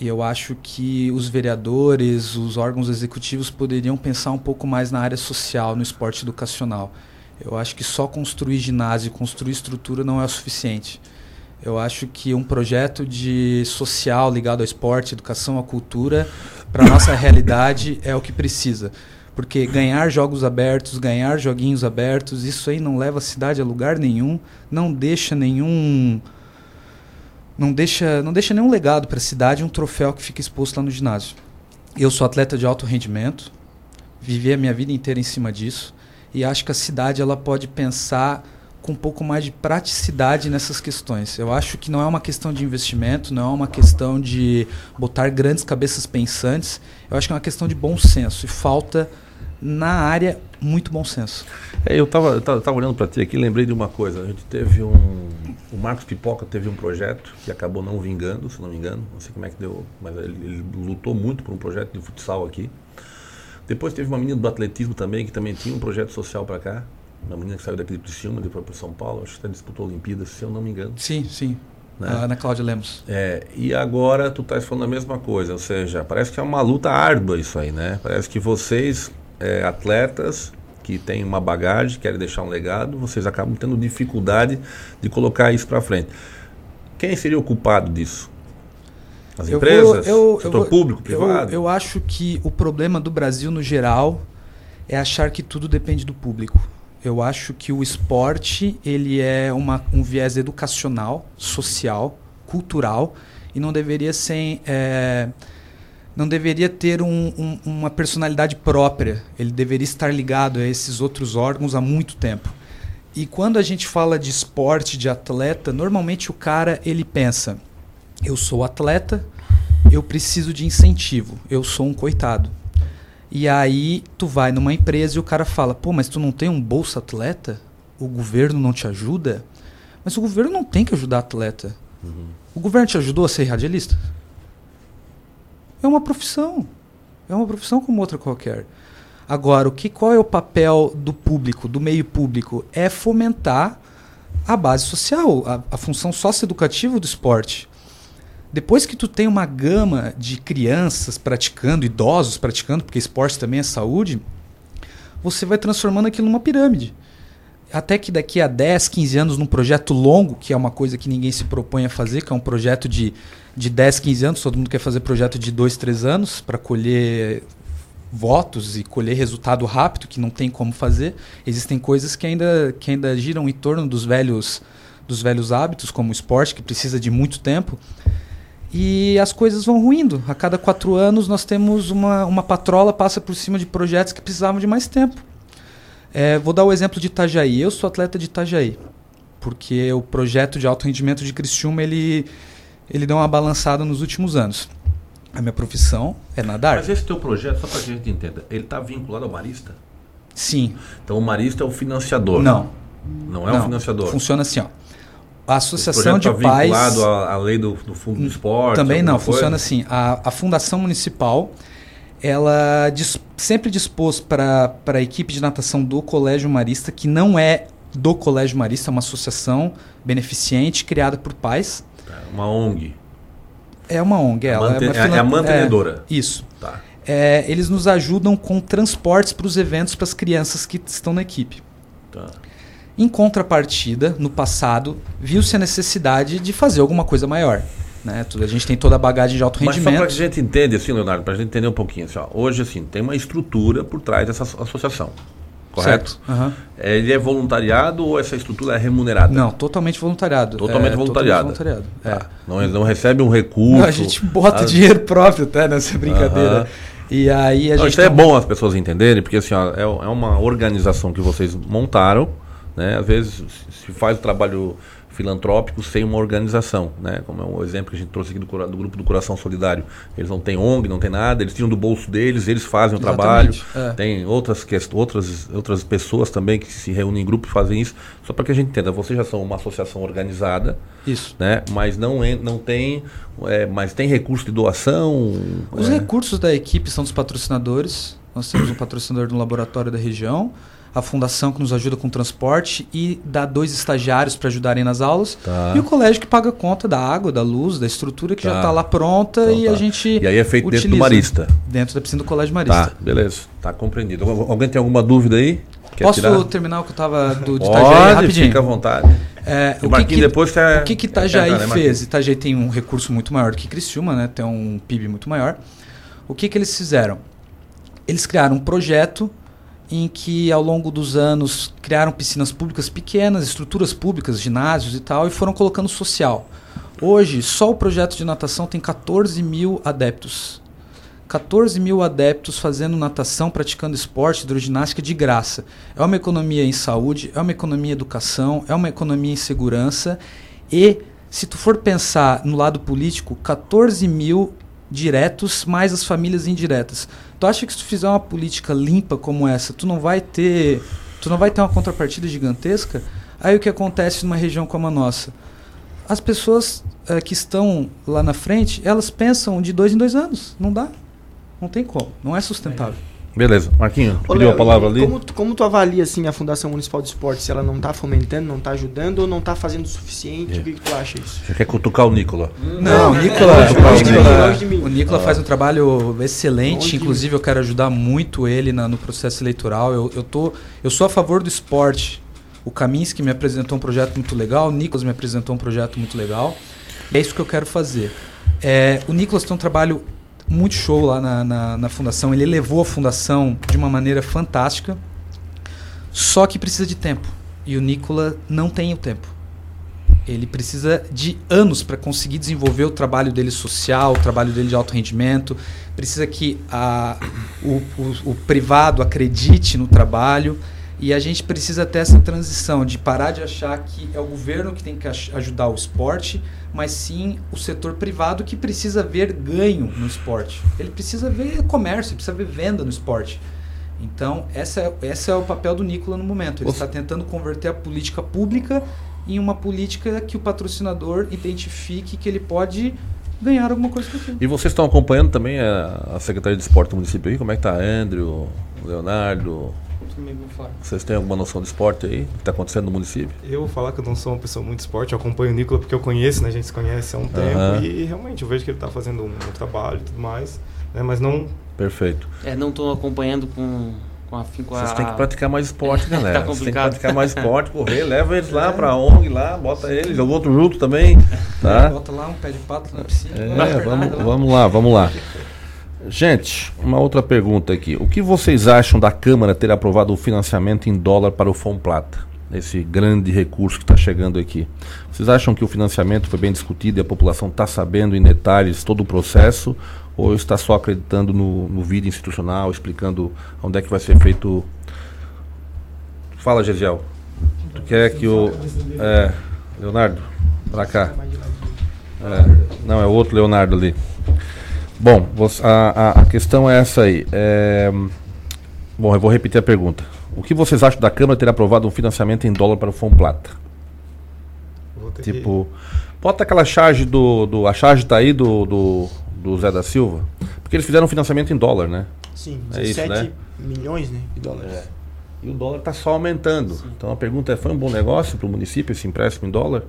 E eu acho que os vereadores, os órgãos executivos poderiam pensar um pouco mais na área social, no esporte educacional. Eu acho que só construir ginásio, construir estrutura não é o suficiente. Eu acho que um projeto de social ligado ao esporte, educação, à cultura, para nossa realidade é o que precisa. Porque ganhar jogos abertos, ganhar joguinhos abertos, isso aí não leva a cidade a lugar nenhum, não deixa nenhum não deixa, não deixa nenhum legado para a cidade um troféu que fica exposto lá no ginásio. Eu sou atleta de alto rendimento, vivi a minha vida inteira em cima disso e acho que a cidade ela pode pensar com um pouco mais de praticidade nessas questões. Eu acho que não é uma questão de investimento, não é uma questão de botar grandes cabeças pensantes. Eu acho que é uma questão de bom senso e falta na área muito bom senso. É, eu estava tava, tava olhando para ti aqui e lembrei de uma coisa. A gente teve um. O Marcos Pipoca teve um projeto que acabou não vingando, se não me engano. Não sei como é que deu, mas ele, ele lutou muito por um projeto de futsal aqui. Depois teve uma menina do atletismo também, que também tinha um projeto social para cá. Uma menina que saiu daqui de Criciúma, depois para São Paulo. Acho que até disputou a Olimpíada, se eu não me engano. Sim, sim. Né? A Ana Cláudia Lemos. É, e agora tu estás falando a mesma coisa, ou seja, parece que é uma luta árdua isso aí, né? Parece que vocês, é, atletas que têm uma bagagem, querem deixar um legado, vocês acabam tendo dificuldade de colocar isso para frente. Quem seria o culpado disso? As Eu empresas? vou- eu- setor eu público, eu- privado? Eu, acho que o problema do Brasil no geral é achar que tudo depende do público. Eu acho que o esporte ele é uma, um viés educacional, social, cultural e não deveria ser é, não deveria ter um- um- uma personalidade própria. Ele deveria estar ligado a esses outros órgãos há muito tempo. E quando a gente fala de esporte, de atleta, normalmente o cara ele pensa: eu sou atleta, eu preciso de incentivo, eu sou um coitado. E aí tu vai numa empresa e o cara fala: pô, mas tu não tem um bolsa atleta? O governo não te ajuda? Mas o governo não tem que ajudar atleta. O governo te ajudou a ser radialista? É uma profissão. É uma profissão como outra qualquer. Agora, o que, qual é o papel do público, do meio público? É fomentar a base social, a, a função socioeducativa do esporte. Depois que tu tem uma gama de crianças praticando, idosos praticando, porque esporte também é saúde, você vai transformando aquilo numa pirâmide. Até que daqui a 10, 15 anos, num projeto longo, que é uma coisa que ninguém se propõe a fazer, que é um projeto de, de 10, 15 anos, todo mundo quer fazer projeto de 2, 3 anos para colher votos e colher resultado rápido, que não tem como fazer. Existem coisas que ainda, que ainda giram em torno dos velhos, dos velhos hábitos, como o esporte, que precisa de muito tempo. E as coisas vão ruindo. A cada quatro anos nós temos uma, uma patrola passa por cima de projetos que precisavam de mais tempo. É, vou dar o exemplo de Itajaí. Eu sou atleta de Itajaí, porque o projeto de alto rendimento de Criciúma ele, ele deu uma balançada nos últimos anos. A minha profissão é nadar. Mas esse teu projeto, só para que a gente entenda, ele está vinculado ao Marista? Sim. Então o Marista é o financiador? Não. Não é o financiador? Funciona assim, ó. A associação de tá pais. vinculado à, à lei do, do fundo do esporte? Também não, coisa? funciona assim. A, a Fundação Municipal, ela sempre dispôs para a equipe de natação do Colégio Marista, que não é do Colégio Marista, é uma associação beneficente criada por pais. Tá, Uma ONG. É uma ONG, ela Mante- é, uma é- é a mantenedora. é, isso. Tá. É, eles nos ajudam com transportes para os eventos para as crianças que estão na equipe. Tá. Em contrapartida, no passado, viu-se a necessidade de fazer alguma coisa maior. Né? A gente tem toda a bagagem de alto Mas só para rendimento. que a gente entenda, assim, Leonardo, para a gente entender um pouquinho, assim, ó, hoje assim, tem uma estrutura por trás dessa asso- associação, correto? É, Ele é voluntariado ou essa estrutura é remunerada? Não, totalmente voluntariado. Totalmente É, voluntariado. voluntariado. É. Não, ele não recebe um recurso. Não, a gente bota dinheiro próprio até nessa brincadeira. Aham. E aí a Não, gente. isso é tem um- bom as pessoas entenderem, porque assim, ó, é, é uma organização que vocês montaram, né? Às vezes se faz o trabalho filantrópico sem uma organização, né? Como é o exemplo que a gente trouxe aqui do, do grupo do Coração Solidário. Eles não têm ONG, não tem nada, eles tiram do bolso deles, eles fazem o trabalho. Exatamente, é. Tem outras, outras, outras pessoas também que se reúnem em grupo e fazem isso. Só para que a gente entenda, vocês já são uma associação organizada, Isso. né? Mas não, não tem, é, mas tem recurso de doação. Os é. recursos da equipe são dos patrocinadores. Nós temos um patrocinador do laboratório da região, a fundação que nos ajuda com transporte e dá dois estagiários para ajudarem nas aulas. Tá. E o colégio que paga conta da água, da luz, da estrutura que já Tá. está lá pronta Então e tá. a gente. E aí é feito dentro do. Marista. Dentro da piscina do Colégio Marista. Tá, beleza. Tá compreendido. Al- Alguém tem alguma dúvida aí? Quer Posso tirar? terminar o que eu estava do de Pode, Itajaí rapidinho? fica à vontade. É, o Marquinhos, que, depois quer- o que, que Itajaí Marquinhos? fez? Itajaí tem um recurso muito maior do que Criciúma, né? Tem um PIB muito maior. O que, que eles fizeram? Eles criaram um projeto em que, ao longo dos anos, criaram piscinas públicas pequenas, estruturas públicas, ginásios e tal, e foram colocando social. Hoje, só o projeto de natação tem 14 mil adeptos. 14 mil adeptos fazendo natação, praticando esporte, hidroginástica de graça. É uma economia em saúde, é uma economia em educação, é uma economia em segurança. E, se tu for pensar no lado político, 14 mil diretos mais as famílias indiretas. Tu acha que se tu fizer uma política limpa como essa, tu não vai ter, tu não vai ter uma contrapartida gigantesca? Aí o que acontece numa região como a nossa? As pessoas eh, que estão lá na frente, elas pensam de dois em dois anos. Não dá. Não tem como. Não é sustentável. Beleza. Marquinho, Ô, pediu Léo, a palavra ali? Como, tu- como tu avalia assim, a Fundação Municipal de Esporte? Se ela não está fomentando, não está ajudando ou não está fazendo o suficiente? É. O que, que tu acha isso? Você quer cutucar o Nicola? Não, o Nicola, o Nicola- faz um trabalho excelente. Inclusive, eu quero ajudar muito ele na- no processo eleitoral. Eu, eu, tô, eu sou a favor do esporte. O Kaminski me apresentou um projeto muito legal, o Nicolas me apresentou um projeto muito legal. E é isso que eu quero fazer. É, o Nicolas tem um trabalho muito show lá na, na, na fundação. Ele elevou a fundação de uma maneira fantástica. Só que precisa de tempo. E o Nicola não tem o tempo. Ele precisa de anos para conseguir desenvolver o trabalho dele social, o trabalho dele de alto rendimento. Precisa que a, o, o, o privado acredite no trabalho. E a gente precisa ter essa transição de parar de achar que é o governo que tem que ajudar o esporte, mas sim o setor privado que precisa ver ganho no esporte. Ele precisa ver comércio, precisa ver venda no esporte. Então, essa é, esse é o papel do Nicola no momento. Ele está tentando converter a política pública em uma política que o patrocinador identifique que ele pode ganhar alguma coisa com aquilo. E vocês estão acompanhando também a, a Secretaria de Esporte do município aí? Como é que tá? Andrew, Leonardo, vocês têm alguma noção de esporte aí? O que está acontecendo no município? Eu vou falar que eu não sou uma pessoa muito esporte, eu acompanho o Nicola porque eu conheço, né? A gente se conhece há um tempo Aham. e realmente eu vejo que ele está fazendo um, um trabalho e tudo mais, né? Mas não... Perfeito. É, não estou acompanhando com, com afinco Vocês a... têm que praticar mais esporte, Tá galera. Vocês têm que praticar mais esporte, correr, leva eles lá pra ONG lá, bota eles, joga outro junto também, tá? Bota lá um pé de pato na piscina. É, vamos, vamos lá, vamos lá. Gente, uma outra pergunta aqui. O que vocês acham da Câmara ter aprovado o financiamento em dólar para o Fomplata? Esse grande recurso que está chegando aqui. Vocês acham que o financiamento foi bem discutido e a população está sabendo em detalhes todo o processo? Ou está só acreditando no, no vídeo institucional, explicando onde é que vai ser feito. Fala, Gesiel. Tu quer que o. É, Leonardo, para cá. É, não, é outro Leonardo ali. Bom, a, a, questão é essa aí. É, bom, eu vou repetir a pergunta. O que vocês acham da Câmara ter aprovado um financiamento em dólar para o Fomplata? Tipo, bota aquela charge do, do. A charge tá aí do, do, do Zé da Silva. Porque eles fizeram um financiamento em dólar, né? Sim, é isso, 17 né? milhões né, de dólares. É. E o dólar está só aumentando. Então a pergunta é: foi um bom negócio para o município esse empréstimo em dólar?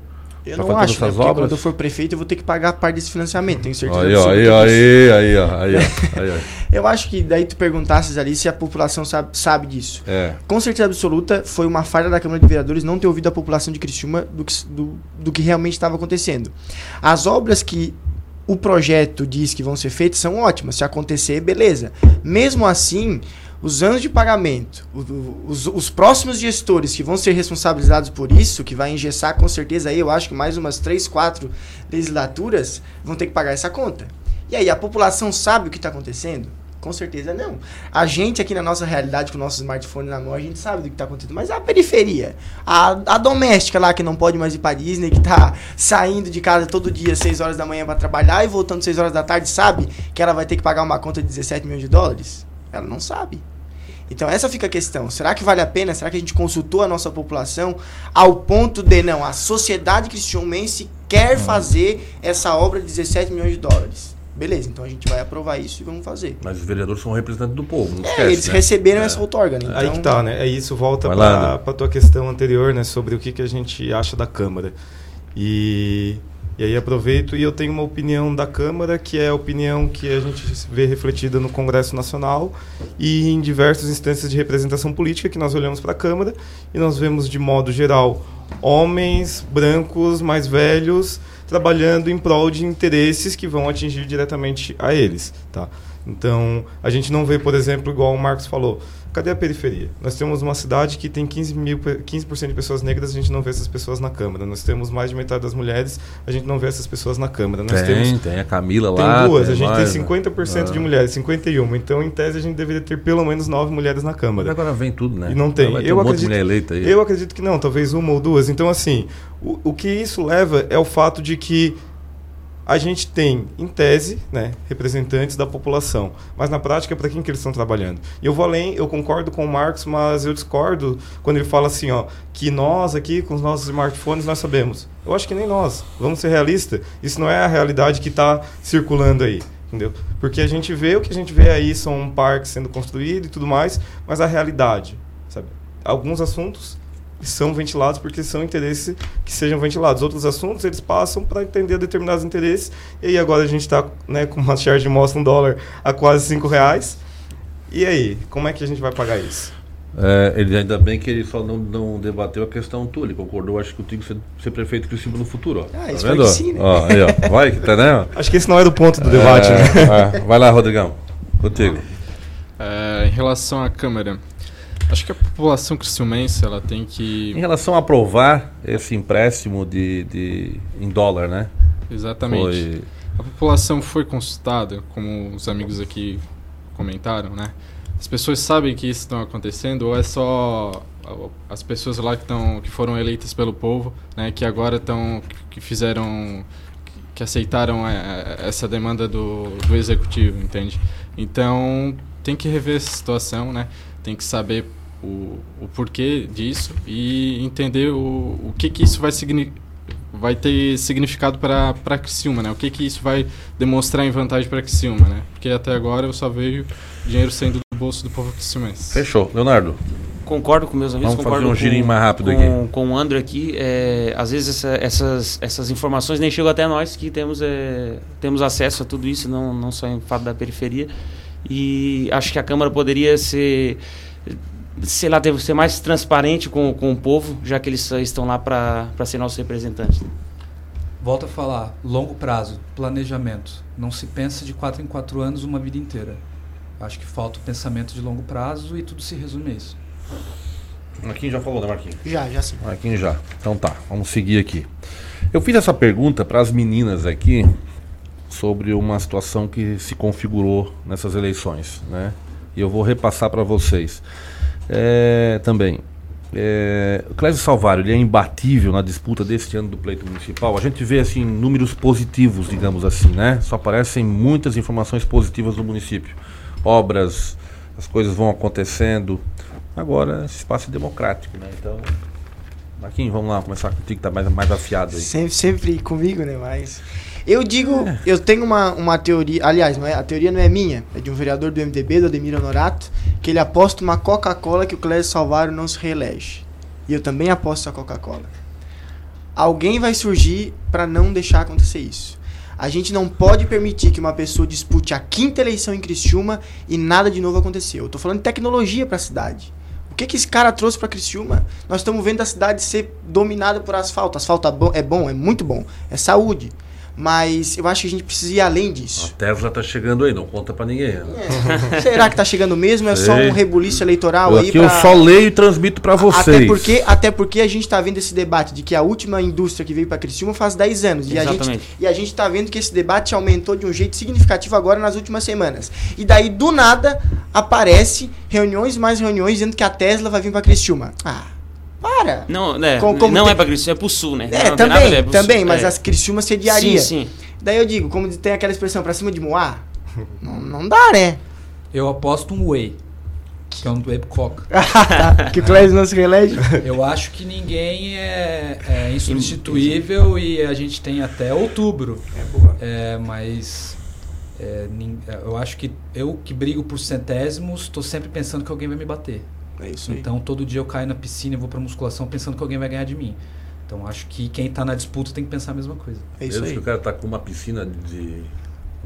Eu Pra não acho, né? Porque obras? quando eu for prefeito eu vou ter que pagar a parte desse financiamento, tenho certeza Aí, ó, aí, aí, aí, aí, aí. Eu acho que daí tu perguntasses ali se a população sabe, sabe disso. É. Com certeza absoluta, foi uma falha da Câmara de Vereadores não ter ouvido a população de Criciúma do que, do, do que realmente estava acontecendo. As obras que o projeto diz que vão ser feitas são ótimas. Se acontecer, beleza. Mesmo assim, os anos de pagamento, os, os próximos gestores que vão ser responsabilizados por isso, que vai engessar com certeza aí, eu acho que mais umas 3, 4 legislaturas, vão ter que pagar essa conta. E aí, a população sabe o que está acontecendo? Com certeza não. A gente aqui na nossa realidade, com o nosso smartphone na mão, a gente sabe do que está acontecendo. Mas a periferia, a, a doméstica lá que não pode mais ir para Disney, que está saindo de casa todo dia, 6 horas da manhã para trabalhar e voltando 6 horas da tarde, sabe que ela vai ter que pagar uma conta de 17 milhões de dólares? Ela não sabe. Então essa fica a questão. Será que vale a pena? Será que a gente consultou a nossa população ao ponto de não, a sociedade cristiumense quer fazer essa obra de 17 milhões de dólares? Beleza, então a gente vai aprovar isso e vamos fazer. Mas os vereadores são representantes do povo, não É, esquece, eles né? receberam É. essa outorga, né? Aí Então- que tá, né? É isso, volta para a tua questão anterior, né? Sobre o que, que a gente acha da Câmara. E, e aí aproveito e eu tenho uma opinião da Câmara, que é a opinião que a gente vê refletida no Congresso Nacional e em diversas instâncias de representação política, que nós olhamos para a Câmara e nós vemos, de modo geral, homens brancos mais velhos trabalhando em prol de interesses que vão atingir diretamente a eles, tá? Então, a gente não vê, por exemplo, igual o Marcos falou, cadê a periferia? Nós temos uma cidade que tem 15 mil, pe- 15% de pessoas negras, a gente não vê essas pessoas na Câmara. Nós temos mais de metade das mulheres, a gente não vê essas pessoas na Câmara. Nós Tem, temos, tem a Camila tem lá. duas, tem a gente mais, tem né? 50% de Ah. mulheres, 51. Então, em tese, a gente deveria ter pelo menos nove mulheres na Câmara. Agora vem tudo, né? E não tem. Eu um de acredito, eleita aí. Eu acredito que não, talvez uma ou duas. Então, assim, o, o que isso leva é o fato de que a gente tem, em tese, né, representantes da população, mas na prática, para quem que eles estão trabalhando? E eu vou além, eu concordo com o Marcos, mas eu discordo quando ele fala assim, ó, que nós aqui, com os nossos smartphones, nós sabemos. Eu acho que nem nós. Vamos ser realistas. Isso não é a realidade que está circulando aí. Entendeu? Porque a gente vê o que a gente vê aí são um parque sendo construído e tudo mais, mas a realidade, sabe? Alguns assuntos são ventilados porque são interesses que sejam ventilados. Outros assuntos eles passam para entender determinados interesses. E aí agora a gente está né, com uma charge de mostra um dólar a quase cinco reais. E aí, como é que a gente vai pagar isso? É, ele ainda bem que ele só não, não debateu a questão tua, ele concordou, acho que contigo ser, ser prefeito de Criciúma no futuro, ó. Ah, tá isso vendo? foi que sim, né? Ó, aí, ó. Vai, que tá, né? Acho que esse não era o ponto do debate, É, né? é. Vai lá, Rodrigão. Contigo. É, em relação à Câmara, acho que a população criciumense ela tem que... Em relação a aprovar esse empréstimo de, de, em dólar, né? Exatamente. Foi- A população foi consultada, como os amigos aqui comentaram, né? As pessoas sabem que isso está acontecendo ou é só as pessoas lá que estão que foram eleitas pelo povo, né, que agora estão que fizeram que aceitaram é, essa demanda do, do executivo, entende? Então tem que rever essa situação, né? Tem que saber o, o porquê disso e entender o, o que que isso vai vai ter significado para para Criciúma, né? O que que isso vai demonstrar em vantagem para Criciúma, né? Porque até agora eu só vejo dinheiro sendo bolso do povo criciumense. Fechou. Leonardo. Concordo com meus amigos. Vamos fazer concordo um girinho com, mais rápido com, aqui. Com o André aqui. É, às vezes essa- essas, essas informações nem chegam até nós que temos, é, temos acesso a tudo isso, não, não só em fato da periferia. E acho que a Câmara poderia ser, sei lá, ter- ser mais transparente com, com o povo, já que eles estão lá para ser nossos representantes. Volto a falar, longo prazo, planejamento. Não se pensa de quatro em quatro anos uma vida inteira. Acho que falta o pensamento de longo prazo e tudo se resume a isso. Marquinhos já falou, né, Marquinhos? Já, já sim. Marquinhos já. Então tá, vamos seguir aqui. Eu fiz essa pergunta para as meninas aqui sobre uma situação que se configurou nessas eleições, né? E eu vou repassar para vocês É, também. É, o Clésio Salvário ele é imbatível na disputa deste ano do pleito municipal. A gente vê assim números positivos, digamos assim, né? Só aparecem muitas informações positivas no município. Obras, as coisas vão acontecendo. Agora, esse espaço é democrático, né? Então, Marquinhos, vamos lá, começar contigo, que tá mais, mais afiado aí. Sempre, sempre comigo, né? Mas. Eu digo, eu tenho uma, uma teoria. Aliás, não é, a teoria não é minha, é de um vereador do MDB, do Ademir Honorato, que ele aposta uma Coca-Cola que o Clésio Salvário não se reelege. E eu também aposto a Coca-Cola. Alguém vai surgir para não deixar acontecer isso. A gente não pode permitir que uma pessoa dispute a quinta eleição em Criciúma e nada de novo aconteceu. Eu tô falando de tecnologia para a cidade. O que, que esse cara trouxe para Criciúma? Nós estamos vendo a cidade ser dominada por asfalto. Asfalto é bom, é bom, é muito bom. É saúde. Mas eu acho que a gente precisa ir além disso. A Tesla tá chegando aí, não conta pra ninguém. né? Será que tá chegando mesmo? É só Sei. um rebuliço eleitoral Eu aí aqui eu pra- só leio e transmito pra vocês. Até porque, até porque a gente tá vendo esse debate de que a última indústria que veio para Criciúma faz 10 anos. E a, gente, e a gente tá vendo que esse debate aumentou de um jeito significativo agora nas últimas semanas. E daí, do nada, aparece reuniões mais reuniões dizendo que a Tesla vai vir para Criciúma. Ah, para! Não, né, Com- como não tem- é para Criciúma, é para o sul, né? É, Não a também, é pro também, sul, mas é. as Criciúma sediaria. Sim, sim. Daí eu digo, como tem aquela expressão, pra cima de Moá, não, não dá, né? Eu aposto um whey, que é um whey coca. Que o Clésio não se reelege. Eu acho que ninguém é, é insubstituível e a gente tem até outubro. É boa. É, mas é, é, eu acho que eu que brigo por centésimos, estou sempre pensando que alguém vai me bater. É isso aí. Então todo dia eu caio na piscina e vou pra musculação pensando que alguém vai ganhar de mim. Então acho que quem tá na disputa tem que pensar a mesma coisa. É Mesmo que o cara tá com uma piscina de.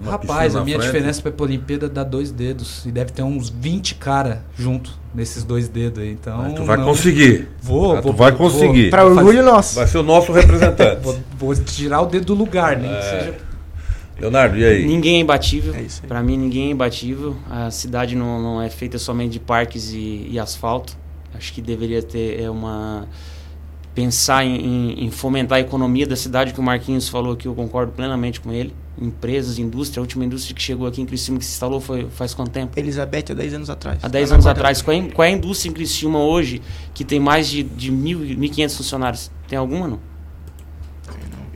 uma Rapaz, piscina a minha frente. diferença pra Olimpíada dá dois dedos. E deve ter uns 20 cara junto nesses dois dedos aí. Então. Tu vai não- conseguir. Vou, Ah, vou. tu vai conseguir. Pra orgulho nosso. Vai ser o nosso representante. Vou, vou tirar o dedo do lugar, nem É. que seja. Leonardo, e aí? Ninguém é imbatível. É. Pra mim, ninguém é imbatível. A cidade não, não é feita somente de parques e, e asfalto. Acho que deveria ter é, uma. Pensar em, em- em fomentar a economia da cidade, que o Marquinhos falou aqui, eu concordo plenamente com ele. Empresas, indústria. A última indústria que chegou aqui em Criciúma, que se instalou, foi, faz quanto tempo? Elizabeth, há 10 anos atrás. Há 10 Tá na anos atrás. Qual é, qual é a indústria em Criciúma hoje que tem mais de, de mil, 1.500 funcionários? Tem alguma, não?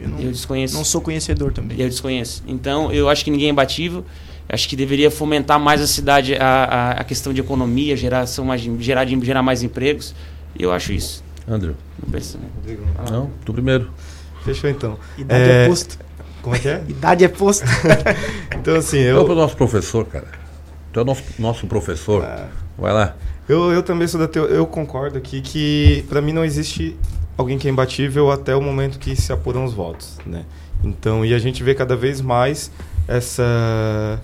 Eu não, Eu desconheço. não sou conhecedor também. Eu desconheço. Então, eu acho que ninguém é imbatível. Acho que deveria fomentar mais a cidade, a, a, a questão de economia, geração mais, de- gerar, gerar mais empregos. E eu acho isso. Andrew. Não pensa, né? Não, tu primeiro. Fechou então. Idade é, posto. Como é que é? Idade é posto. Então assim, Eu eu, pro nosso professor, cara. Tu é o nosso, nosso professor. Vai lá. eu, eu também sou da teo... eu concordo aqui que pra mim não existe alguém que é imbatível até o momento que se apuram os votos, né? Então, e a gente vê cada vez mais essa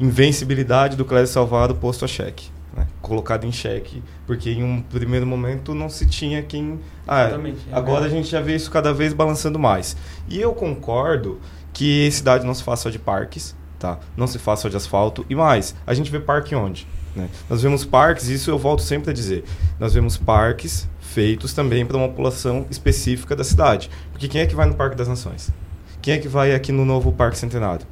invencibilidade do Clésio Salvado posto a xeque, né? colocado em xeque, porque em um primeiro momento não se tinha quem. Ah, é agora a gente já vê isso cada vez balançando mais. E eu concordo que cidade não se faça só de parques, tá? Não se faça só de asfalto. E mais, a gente vê parque onde? né? Nós vemos parques, isso eu volto sempre a dizer. Nós vemos parques feitos também para uma população específica da cidade. Porque quem é que vai no Parque das Nações? Quem é que vai aqui no novo Parque Centenário?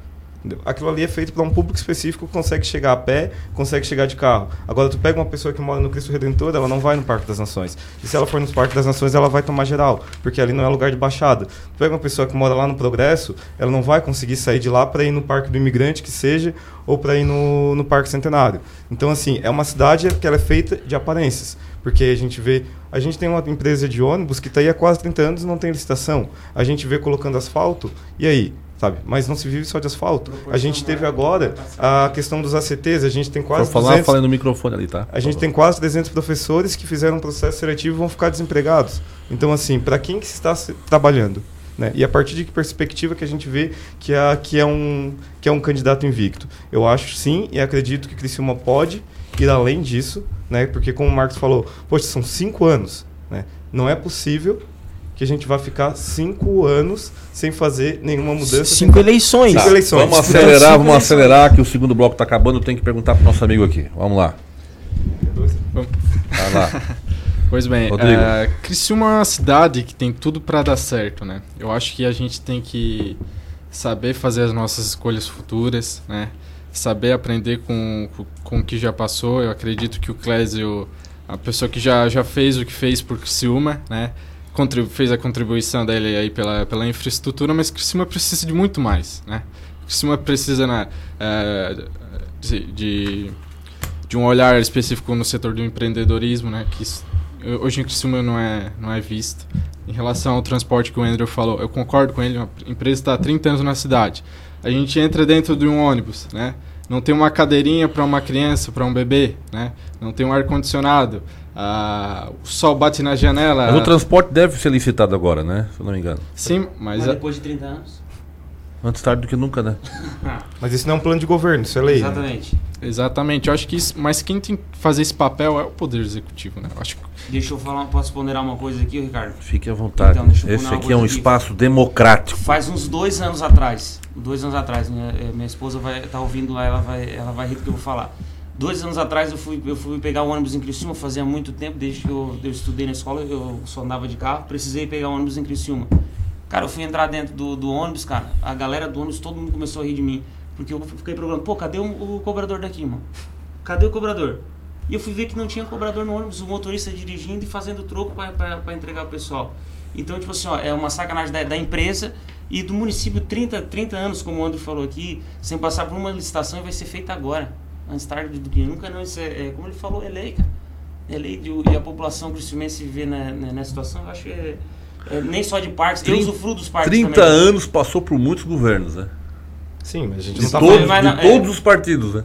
Aquilo ali é feito para um público específico que consegue chegar a pé, consegue chegar de carro. Agora, tu pega uma pessoa que mora no Cristo Redentor, ela não vai no Parque das Nações. E se ela for no Parque das Nações, ela vai tomar geral, porque ali não é lugar de baixada. Tu pega uma pessoa que mora lá no Progresso, ela não vai conseguir sair de lá para ir no Parque do Imigrante, que seja, ou para ir no, no Parque Centenário. Então, assim, é uma cidade que ela é feita de aparências. Porque a gente vê. A gente tem uma empresa de ônibus que está aí há quase 30 anos e não tem licitação. A gente vê colocando asfalto, e aí? sabe? Mas não se vive só de asfalto. A gente teve agora a questão dos ACTs, a gente tem quase Vou falar 200 falando no microfone ali, tá? a gente tem quase 300 professores que fizeram um processo seletivo e vão ficar desempregados. Então, assim, para quem que está trabalhando? Né? E a partir de que perspectiva que a gente vê que é, que, é um, que é um candidato invicto? Eu acho sim e acredito que Criciúma pode ir além disso, né? porque como o Marcos falou, poxa, são cinco anos. Né? Não é possível que a gente vá ficar cinco anos sem fazer nenhuma mudança. Cinco sem- eleições. Cinco Tá, eleições. Vamos Cinco acelerar, vamos eleições. acelerar, que o segundo bloco tá acabando. Eu tenho que perguntar pro nosso amigo aqui. Vamos lá. Vai lá. Pois bem, Rodrigo. é, Criciúma é uma cidade que tem tudo para dar certo, né? Eu acho que a gente tem que saber fazer as nossas escolhas futuras, né? Saber aprender com, com, com o que já passou. Eu acredito que o Clésio, a pessoa que já, já fez o que fez por Criciúma, né? Contribu fez a contribuição dele aí pela, pela infraestrutura, mas Criciúma precisa de muito mais, né? Criciúma precisa né, é, de, de um olhar específico no setor do empreendedorismo, né, que isso- hoje em Criciúma não é, não é visto. Em relação ao transporte que o Andrew falou, eu concordo com ele, a empresa está há 30 anos na cidade. A gente entra dentro de um ônibus, né, não tem uma cadeirinha para uma criança, para um bebê, né, não tem um ar-condicionado, ah, o sol bate na janela. Mas o transporte deve ser licitado agora, né? Se eu não me engano. Sim, mas... Mas a- depois de 30 anos. Antes tarde do que nunca, né? Mas isso não é um plano de governo, isso é lei. né? Exatamente. Exatamente, eu acho que isso, mas quem tem que fazer esse papel é o Poder Executivo, né? Eu acho que Deixa eu falar, posso ponderar uma coisa aqui, Ricardo? Fique à vontade. Então, deixa eu Esse aqui é um coisa espaço democrático. Faz uns dois anos atrás, dois anos atrás, minha, eh, minha esposa vai estar ouvindo lá, ela vai, ela vai rir do que eu vou falar. Dois anos atrás eu fui, eu fui pegar o ônibus em Criciúma, fazia muito tempo, desde que eu, eu estudei na escola, eu só andava de carro, precisei pegar o ônibus em Criciúma. Cara, eu fui entrar dentro do, do ônibus, cara, a galera do ônibus, todo mundo começou a rir de mim, porque eu fiquei procurando, pô, cadê o, o cobrador daqui, mano? Cadê o cobrador? E eu fui ver que não tinha cobrador no ônibus, o motorista dirigindo e fazendo troco para entregar o pessoal. Então, tipo assim, ó, é uma sacanagem da, da empresa e do município 30, 30 anos, como o André falou aqui, sem passar por uma licitação e vai ser feita agora. Antes tarde do que nunca, não. Isso é, é, como ele falou, é lei, cara. É lei de, e a população criciumense viver na, na, nessa situação, eu acho que é, é nem só de parques, eu usufruo dos parques 30 também. anos passou por muitos governos, né? Sim, mas a gente de não tá todos, falando- Mas de não- todos os partidos, né?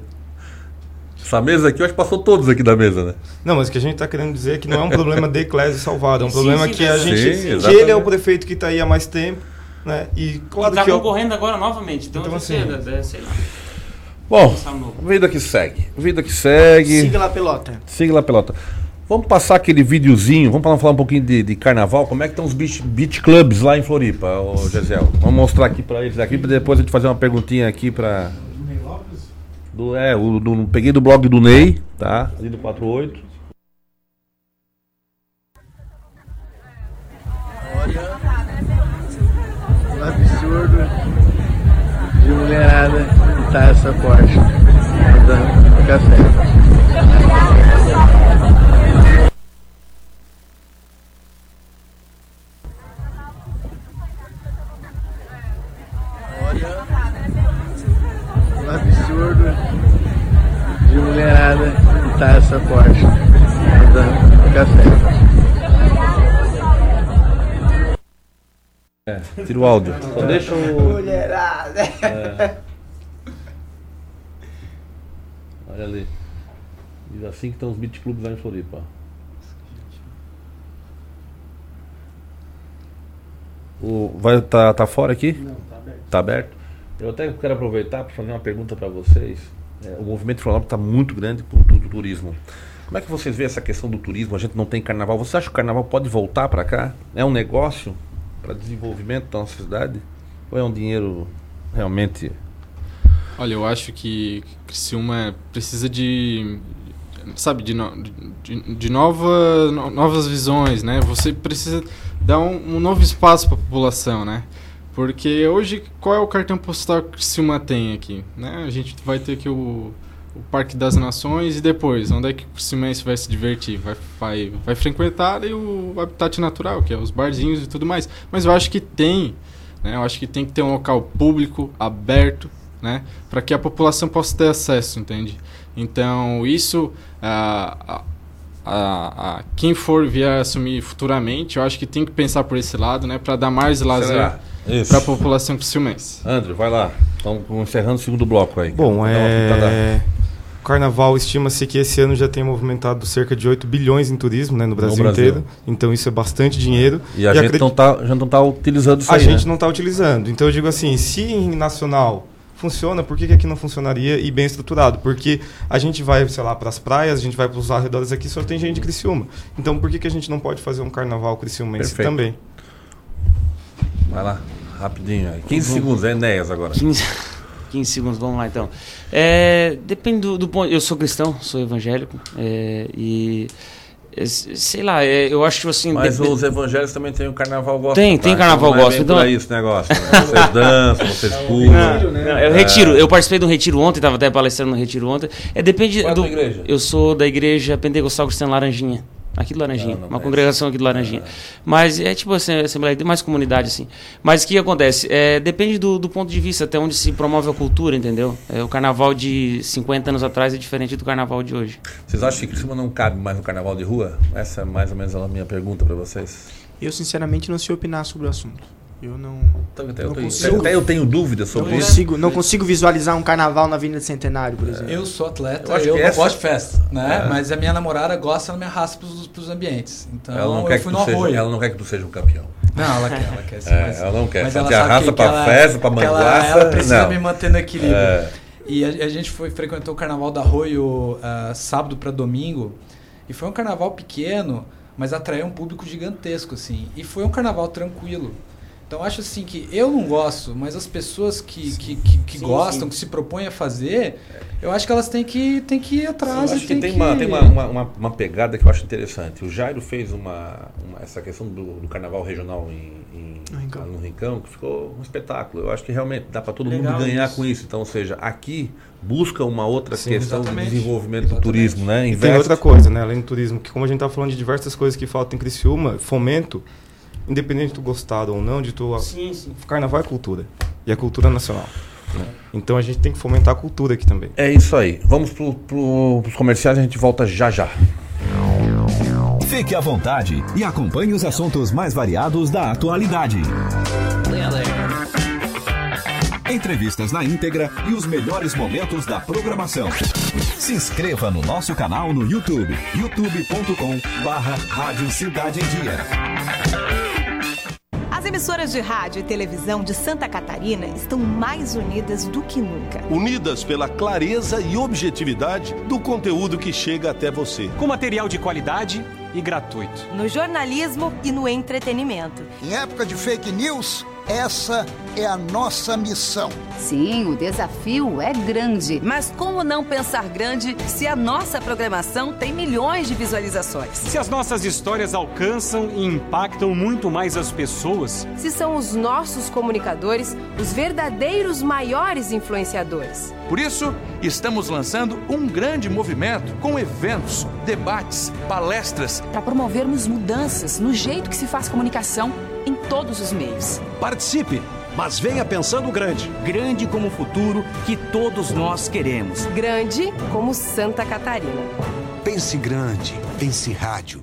Essa mesa aqui, eu acho que passou todos aqui da mesa, né? Não, mas o que a gente está querendo dizer é que não é um problema de Clésio Salvado, é um Sim, problema sim, que a gente. sim, que ele é o prefeito que está aí há mais tempo, né? E claro e tá que. eu- concorrendo agora novamente, então, Então, eu assim, sei, é, sei lá. Bom, vida que segue. Vida que segue. Siga lá, pelota. Siga lá, pelota. Vamos passar aquele videozinho, vamos falar, um pouquinho de, de carnaval, como é que estão os beach, beach clubs lá em Floripa, ô Gesiel? Vamos mostrar aqui pra eles aqui, pra depois a gente fazer uma perguntinha aqui pra... Do, é, o, do, peguei do blog do Ney, tá? Ali do 48. Um absurdo de mulherada que tá essa Porsche dando café. Tira o áudio. Só deixa o... Mulherada. É. Olha ali. Diz assim que estão os beach clubs lá em Floripa. O, vai tá, tá fora aqui? Não, tá aberto. Tá aberto? Eu até quero aproveitar para fazer uma pergunta para vocês. É, o movimento de Florianópolis está muito grande por tudo do turismo. Como é que vocês veem essa questão do turismo? A gente não tem carnaval. Você acha que o carnaval pode voltar para cá? É um negócio para desenvolvimento da nossa cidade? Ou é um dinheiro realmente Olha, eu acho que Criciúma precisa de, sabe, de, no- de, de nova, no- novas visões, né? Você precisa dar um, um novo espaço para a população, né? Porque hoje, qual é o cartão postal que Criciúma tem aqui? Né? A gente vai ter aqui o, o Parque das Nações e depois, onde é que o Criciúmense vai se divertir? Vai, vai, vai frequentar ali o habitat natural, que é os barzinhos e tudo mais. Mas eu acho que tem, né? Eu acho que tem que ter um local público, aberto, né? Para que a população possa ter acesso, entende? Então, isso, ah, a, a, a quem for vier assumir futuramente, eu acho que tem que pensar por esse lado, né? Para dar mais lazer. Para a população criciumense. André, vai lá. Estamos encerrando o segundo bloco aí. Bom, é... o carnaval estima-se que esse ano já tem movimentado cerca de 8 bilhões em turismo né, no Brasil, Brasil. inteiro. Então isso é bastante dinheiro. E a gente acredito- não tá, já não tá utilizando isso A aí, gente né? não está utilizando. Então eu digo assim, se em nacional funciona, por que, que aqui não funcionaria e bem estruturado? Porque a gente vai, sei lá, para as praias, a gente vai para os arredores aqui, só tem gente de Criciúma. Então por que, que a gente não pode fazer um carnaval criciumense Perfeito. também? Vai lá, rapidinho aí. 15 Vamos. segundos, é Enéas agora. 15, 15 segundos, vamos lá então. É, depende do, do ponto. Eu sou cristão, sou evangélico. é, e. é, sei lá, é, eu acho assim. Mas depe- os evangélicos também têm o carnaval gospel. Tem, tem tá? carnaval Então não é gospel, bem por então- esse negócio. Né? Vocês dançam, vocês pulam. Não, não, eu retiro, eu participei do retiro ontem, estava até palestrando no retiro ontem. É depende Qual é do. igreja? Eu sou da igreja Pentecostal Cristã Laranjinha. Aqui do Laranjinha, uma congregação aqui do Laranjinha. Mas é tipo assim, Assembleia, mais comunidade assim. Mas o que acontece? É, depende do, do ponto de vista, até onde se promove a cultura, entendeu? É, o carnaval de 50 anos atrás é diferente do carnaval de hoje. Vocês acham que Criciúma não cabe mais no carnaval de rua? Essa é mais ou menos a minha pergunta para vocês. Eu, sinceramente, não sei opinar sobre o assunto. Eu não. Então, não eu, consigo- até eu tenho dúvidas sobre não isso. consigo, não consigo visualizar um carnaval na Avenida Centenário, por exemplo. Eu sou atleta, Eu eu, não essa- gosto de festa, né? É. Mas a minha namorada gosta, ela me arrasta pros, pros ambientes. Então ela, não eu quer que fui tu no seja, arroio. ela não quer que tu seja um campeão. Não, ela quer, ela quer sim. É, mas, ela não quer. Mas ela te arrasta que- pra ela- festa, pra que ela- manguaça, Ela precisa não. me manter no equilíbrio. É. E a, a gente foi frequentou o Carnaval da Arroio ah, sábado para domingo. E foi um carnaval pequeno, mas atraiu um público gigantesco, assim. E foi um carnaval tranquilo. Então acho assim que eu não gosto, mas as pessoas que, que, que, que Sim, gostam, sim. que se propõem a fazer, eu acho que elas têm que, têm que ir atrás. Eu e acho que tem, que... Uma, tem uma, uma, uma- uma pegada que eu acho interessante. O Jairo fez uma, uma- essa questão do, do carnaval regional em, em- No Rincão. no Rincão, que ficou um espetáculo. Eu acho que realmente dá para todo Legal mundo ganhar isso. com isso. Então, ou seja, aqui busca uma outra Sim, questão exatamente. de desenvolvimento do turismo, né? E tem Investe. outra coisa, né? Além do turismo, que como a gente tá falando de diversas coisas que faltam em Criciúma, fomento, independente de tu gostar ou não, de tu... Sim, sim. Carnaval é cultura. E é cultura nacional. né? Então a gente tem que fomentar a cultura aqui também. É isso aí. Vamos pro, pro, pros comerciais e a gente volta já já. Fique à vontade e acompanhe os assuntos mais variados da atualidade. Entrevistas na íntegra e os melhores momentos da programação. Se inscreva no nosso canal no YouTube, youtube.com barra Rádio Cidade em Dia. As emissoras de rádio e televisão de Santa Catarina estão mais unidas do que nunca. Unidas pela clareza e objetividade do conteúdo que chega até você. Com material de qualidade e gratuito. No jornalismo e no entretenimento. Em época de fake news, essa é a nossa missão. Sim, o desafio é grande. Mas como não pensar grande se a nossa programação tem milhões de visualizações? Se as nossas histórias alcançam e impactam muito mais as pessoas. Se são os nossos comunicadores os verdadeiros maiores influenciadores. Por isso, estamos lançando um grande movimento com eventos, debates, palestras. Para promovermos mudanças no jeito que se faz comunicação todos os meios. Participe, mas venha pensando grande. Grande como o futuro que todos nós queremos. Grande como Santa Catarina. Pense grande, pense rádio,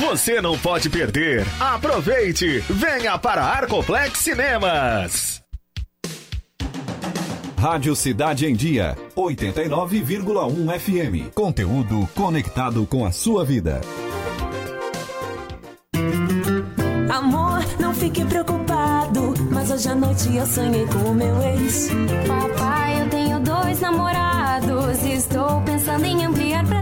Você não pode perder. Aproveite! Venha para Arcoplex Cinemas. Rádio Cidade em Dia, 89,1 FM. Conteúdo conectado com a sua vida. Amor, não fique preocupado, mas hoje à noite eu sonhei com o meu ex. Papai, eu tenho dois namorados. Estou pensando em ampliar pra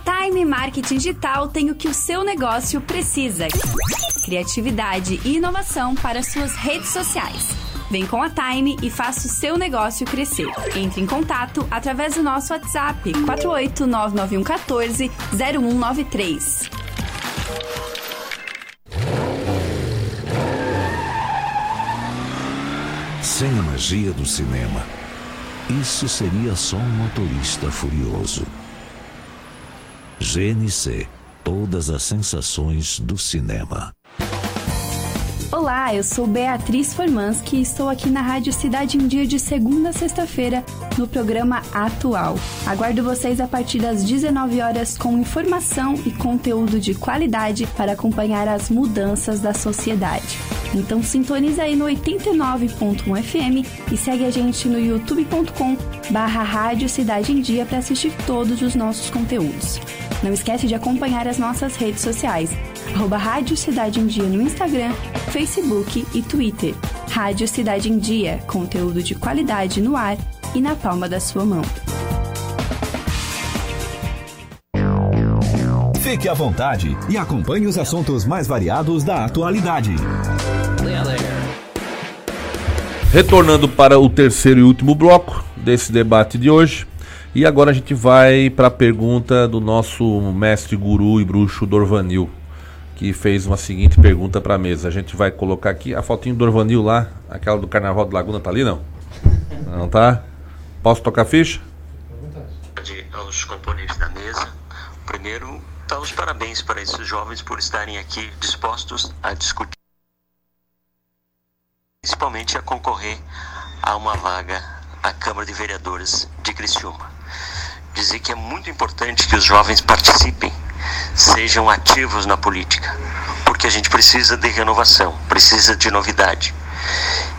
Time Marketing Digital tem o que o seu negócio precisa: criatividade e inovação para suas redes sociais. Vem com a Time e faça o seu negócio crescer. Entre em contato através do nosso WhatsApp 4899114 0193. Sem a magia do cinema, isso seria só um motorista furioso. GNC Todas as sensações do cinema. Olá, eu sou Beatriz Formansky e estou aqui na Rádio Cidade em Dia de segunda a sexta-feira no programa Atual. Aguardo vocês a partir das 19 horas com informação e conteúdo de qualidade para acompanhar as mudanças da sociedade. Então sintoniza aí no 89.1 FM e segue a gente no youtube.com barra Rádio Cidade em Dia para assistir todos os nossos conteúdos. Não esquece de acompanhar as nossas redes sociais, arroba Rádio Cidade em Dia no Instagram, Facebook e Twitter. Rádio Cidade em Dia, conteúdo de qualidade no ar e na palma da sua mão. Fique à vontade e acompanhe os assuntos mais variados da atualidade. Retornando para o terceiro e último bloco desse debate de hoje. E agora a gente vai para a pergunta do nosso mestre guru e bruxo Dorvanil, que fez uma seguinte pergunta para a mesa. A gente vai colocar aqui a fotinho do Dorvanil lá, aquela do Carnaval de Laguna, tá ali não? Não tá? Posso tocar ficha? aos componentes da mesa. Primeiro, dar os parabéns para esses jovens por estarem aqui dispostos a discutir, principalmente a concorrer a uma vaga à Câmara de Vereadores de Criciúma. Dizer que é muito importante que os jovens participem, sejam ativos na política, porque a gente precisa de renovação, precisa de novidade.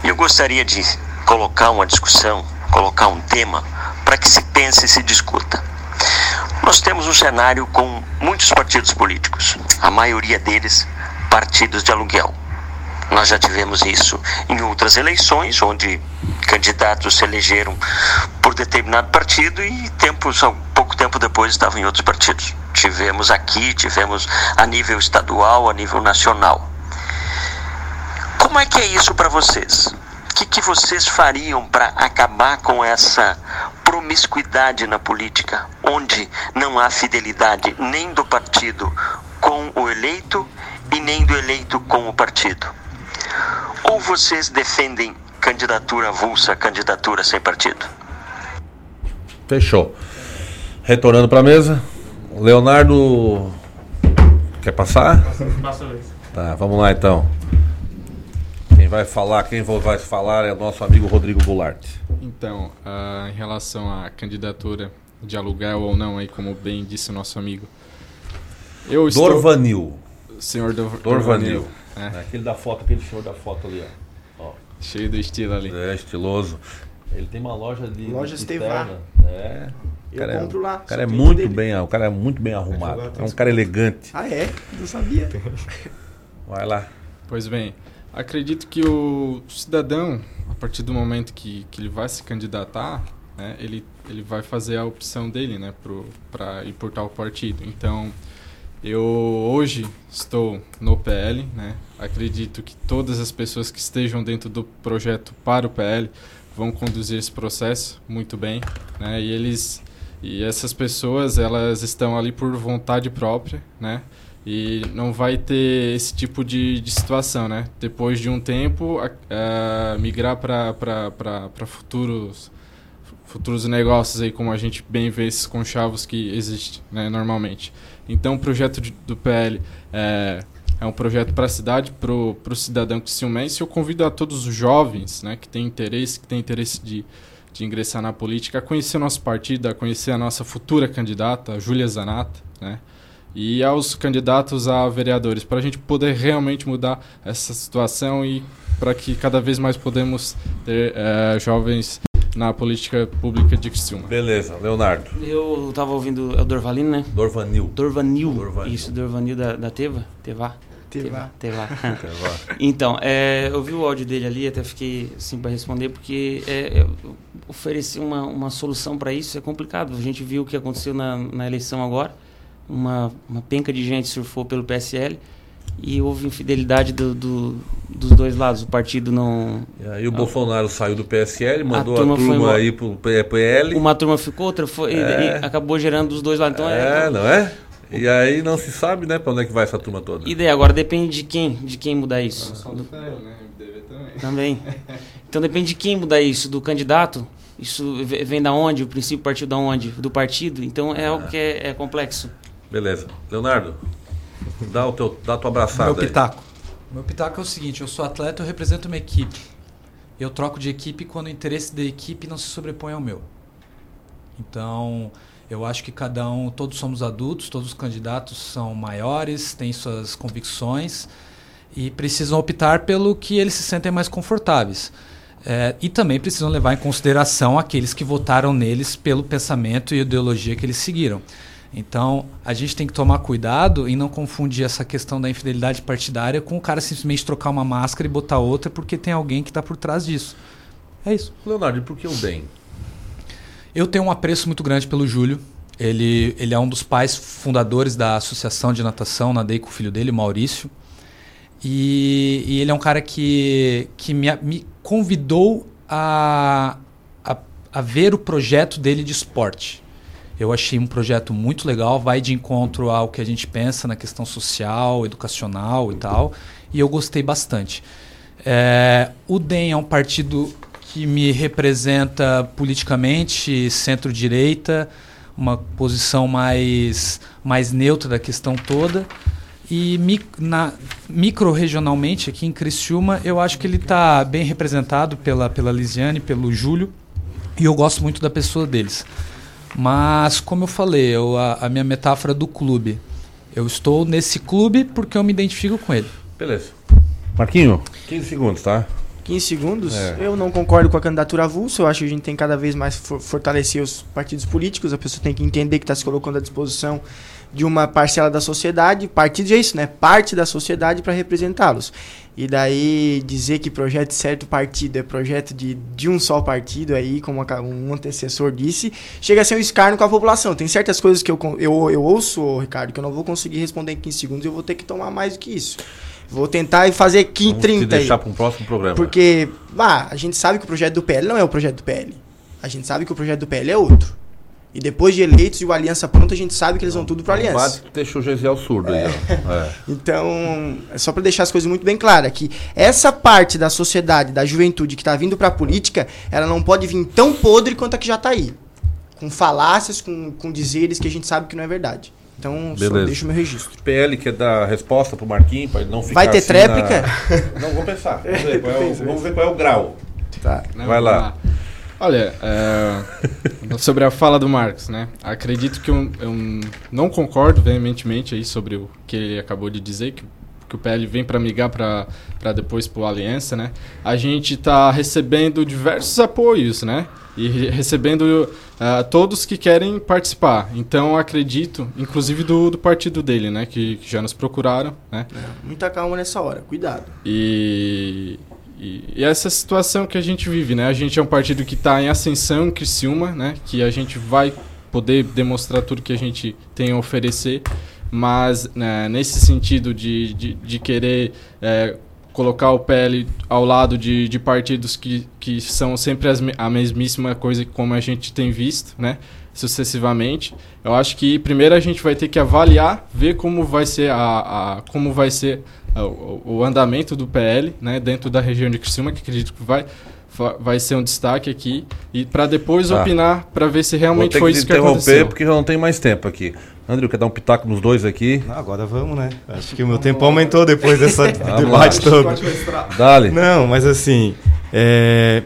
E eu gostaria de colocar uma discussão, colocar um tema para que se pense e se discuta. Nós temos um cenário com muitos partidos políticos, a maioria deles partidos de aluguel. Nós já tivemos isso em outras eleições, onde candidatos se elegeram por determinado partido e tempos, pouco tempo depois estavam em outros partidos. Tivemos aqui, tivemos a nível estadual, a nível nacional. Como é que é isso para vocês? O que, que vocês fariam para acabar com essa promiscuidade na política, onde não há fidelidade nem do partido com o eleito e nem do eleito com o partido? Ou vocês defendem candidatura avulsa, candidatura sem partido? Fechou. Retornando para a mesa, Leonardo quer passar? Passa a vez. Tá, vamos lá então. Quem vai falar, quem vai falar é o nosso amigo Rodrigo Goulart. Então, ah, em relação à candidatura de aluguel ou não, aí como bem disse o nosso amigo. Eu estou... Dorvanil. Senhor Dor... Dorvanil. Dorvanil. É. Aquele da foto, aquele senhor da foto ali, ó. ó. Cheio do estilo ali. É, estiloso. Ele tem uma loja de. Loja Estevá. É. Eu cara compro é, lá, O cara é muito dele. bem, o cara é muito bem arrumado. É um cara elegante. Ah, é? Não sabia. Vai lá. Pois bem, acredito que o cidadão, a partir do momento que, que ele vai se candidatar, né, ele, ele vai fazer a opção dele né, para ir por tal partido. Então, eu hoje estou no PL, né, acredito que todas as pessoas que estejam dentro do projeto para o PL vão conduzir esse processo muito bem, né, e eles e essas pessoas elas estão ali por vontade própria, né, e não vai ter esse tipo de, de situação, né? Depois de um tempo, a, a, migrar para futuros futuros negócios aí, como a gente bem vê esses conchavos que existem né, normalmente. Então, o projeto de, do PL é, é um projeto para a cidade, para o cidadão que se. Eu convido a todos os jovens né, que têm interesse, que têm interesse de, de ingressar na política, a conhecer o nosso partido, a conhecer a nossa futura candidata, Júlia Zanata, né? e aos candidatos a vereadores, para a gente poder realmente mudar essa situação e para que cada vez mais podemos ter é, jovens na política pública de Criciúma. Beleza, Leonardo. Eu estava ouvindo, é o Dorvalino, né? Dorvanil. Dorvanil. Dorvanil. Isso, Dorvanil da, da Teva. Teva. Teva. Teva. então, é, eu vi o áudio dele ali, até fiquei assim para responder, porque é, oferecer uma, uma solução para isso é complicado. A gente viu o que aconteceu na, na eleição agora. Uma, uma penca de gente surfou pelo PSL e houve infidelidade do, do, dos dois lados. O partido não. E aí o Bolsonaro saiu do PSL, mandou a turma, a turma aí pro PL. Uma turma ficou, outra foi. É. E, acabou gerando dos dois lados. Então é, é, não é? E aí não se sabe, né, para onde é que vai essa turma toda. E daí agora depende de quem, de quem mudar isso. Do... Ferro, né? MDB também. Também. Então depende de quem mudar isso, do candidato. Isso vem da onde? O princípio partiu da onde? Do partido. Então é ah. algo que é, é complexo. Beleza. Leonardo, dá, o teu, dá a tua abraçada. Meu pitaco. Aí. Meu pitaco é o seguinte: eu sou atleta, eu represento uma equipe. Eu troco de equipe quando o interesse da equipe não se sobrepõe ao meu. Então, eu acho que cada um, todos somos adultos, todos os candidatos são maiores, têm suas convicções e precisam optar pelo que eles se sentem mais confortáveis. É, e também precisam levar em consideração aqueles que votaram neles pelo pensamento e ideologia que eles seguiram. Então, a gente tem que tomar cuidado em não confundir essa questão da infidelidade partidária com o cara simplesmente trocar uma máscara e botar outra porque tem alguém que está por trás disso. É isso. Leonardo, e por que o DEM? Eu tenho um apreço muito grande pelo Júlio. Ele, ele é um dos pais fundadores da Associação de Natação, nadei com o filho dele, Maurício. E, e ele é um cara que, que me, me convidou a, a, a ver o projeto dele de esporte. Eu achei um projeto muito legal, vai de encontro ao que a gente pensa na questão social, educacional e tal, e eu gostei bastante. É, o DEM é um partido que me representa politicamente, centro-direita, uma posição mais, mais neutra da questão toda. E mi, na, micro-regionalmente, aqui em Criciúma, eu acho que ele está bem representado pela, pela Lisiane, pelo Júlio, e eu gosto muito da pessoa deles. Mas, como eu falei, eu, a, a, minha metáfora do clube. Eu estou nesse clube porque eu me identifico com ele. Beleza. Marquinho, 15 segundos, tá? 15 segundos. É. Eu não concordo com a candidatura avulsa. Eu acho que a gente tem cada vez mais for fortalecer os partidos políticos. A pessoa tem que entender que está se colocando à disposição de uma parcela da sociedade. Partido é isso, né? Parte da sociedade para representá-los. E daí dizer que projeto de certo partido é projeto de, de um só partido aí, como um antecessor disse, chega a ser um escárnio com a população. Tem certas coisas que eu, eu, eu ouço, Ricardo, que eu não vou conseguir responder em 15 segundos, eu vou ter que tomar mais do que isso. Vou tentar fazer 15, Vamos 30 deixar para um próximo programa. Porque, bah, a gente sabe que o projeto do PL não é o projeto do PL. A gente sabe que o projeto do PL é outro. E depois de eleitos e o Aliança pronto, a gente sabe que eles vão tudo para Aliança. Quase deixou o Gesiel surdo é. aí. É. então, é só para deixar as coisas muito bem claras que essa parte da sociedade, da juventude que está vindo para a política, ela não pode vir tão podre quanto a que já está aí. Com falácias, com, com dizeres que a gente sabe que não é verdade. Então, Beleza. só deixa o meu registro. PL quer dar resposta pro Marquinhos, para ele não ficar Vai ter assim tréplica? Na... Não, vamos pensar. Vamos ver qual é o, vamos ver qual é o grau. Tá. Vai lá. Olha, é, sobre a fala do Marcos, né? Acredito que eu, eu, não concordo veementemente aí sobre o que ele acabou de dizer, que, que o PL vem para migrar para depois para o Aliança, né? A gente está recebendo diversos apoios, né? E re recebendo uh, todos que querem participar. Então acredito, inclusive do, do partido dele, né? Que, que já nos procuraram, né? É, muita calma nessa hora, cuidado. E e, e, essa situação que a gente vive, né? A gente é um partido que está em ascensão em Criciúma, né? Que a gente vai poder demonstrar tudo que a gente tem a oferecer, mas né, nesse sentido de, de, de querer é, colocar o PL ao lado de, de partidos que, que são sempre as, a mesmíssima coisa como a gente tem visto, né? Sucessivamente, eu acho que primeiro a gente vai ter que avaliar, ver como vai ser a, a como vai ser o, o, andamento do PL, né, dentro da região de Criciúma, que acredito que vai vai ser um destaque aqui e para depois tá. opinar para ver se realmente foi isso que aconteceu. porque já não tem mais tempo aqui. André, quer dar um pitaco nos dois aqui? Não, agora vamos, né? Acho que o meu tempo aumentou depois dessa debate todo. Dale. Não, mas assim, é...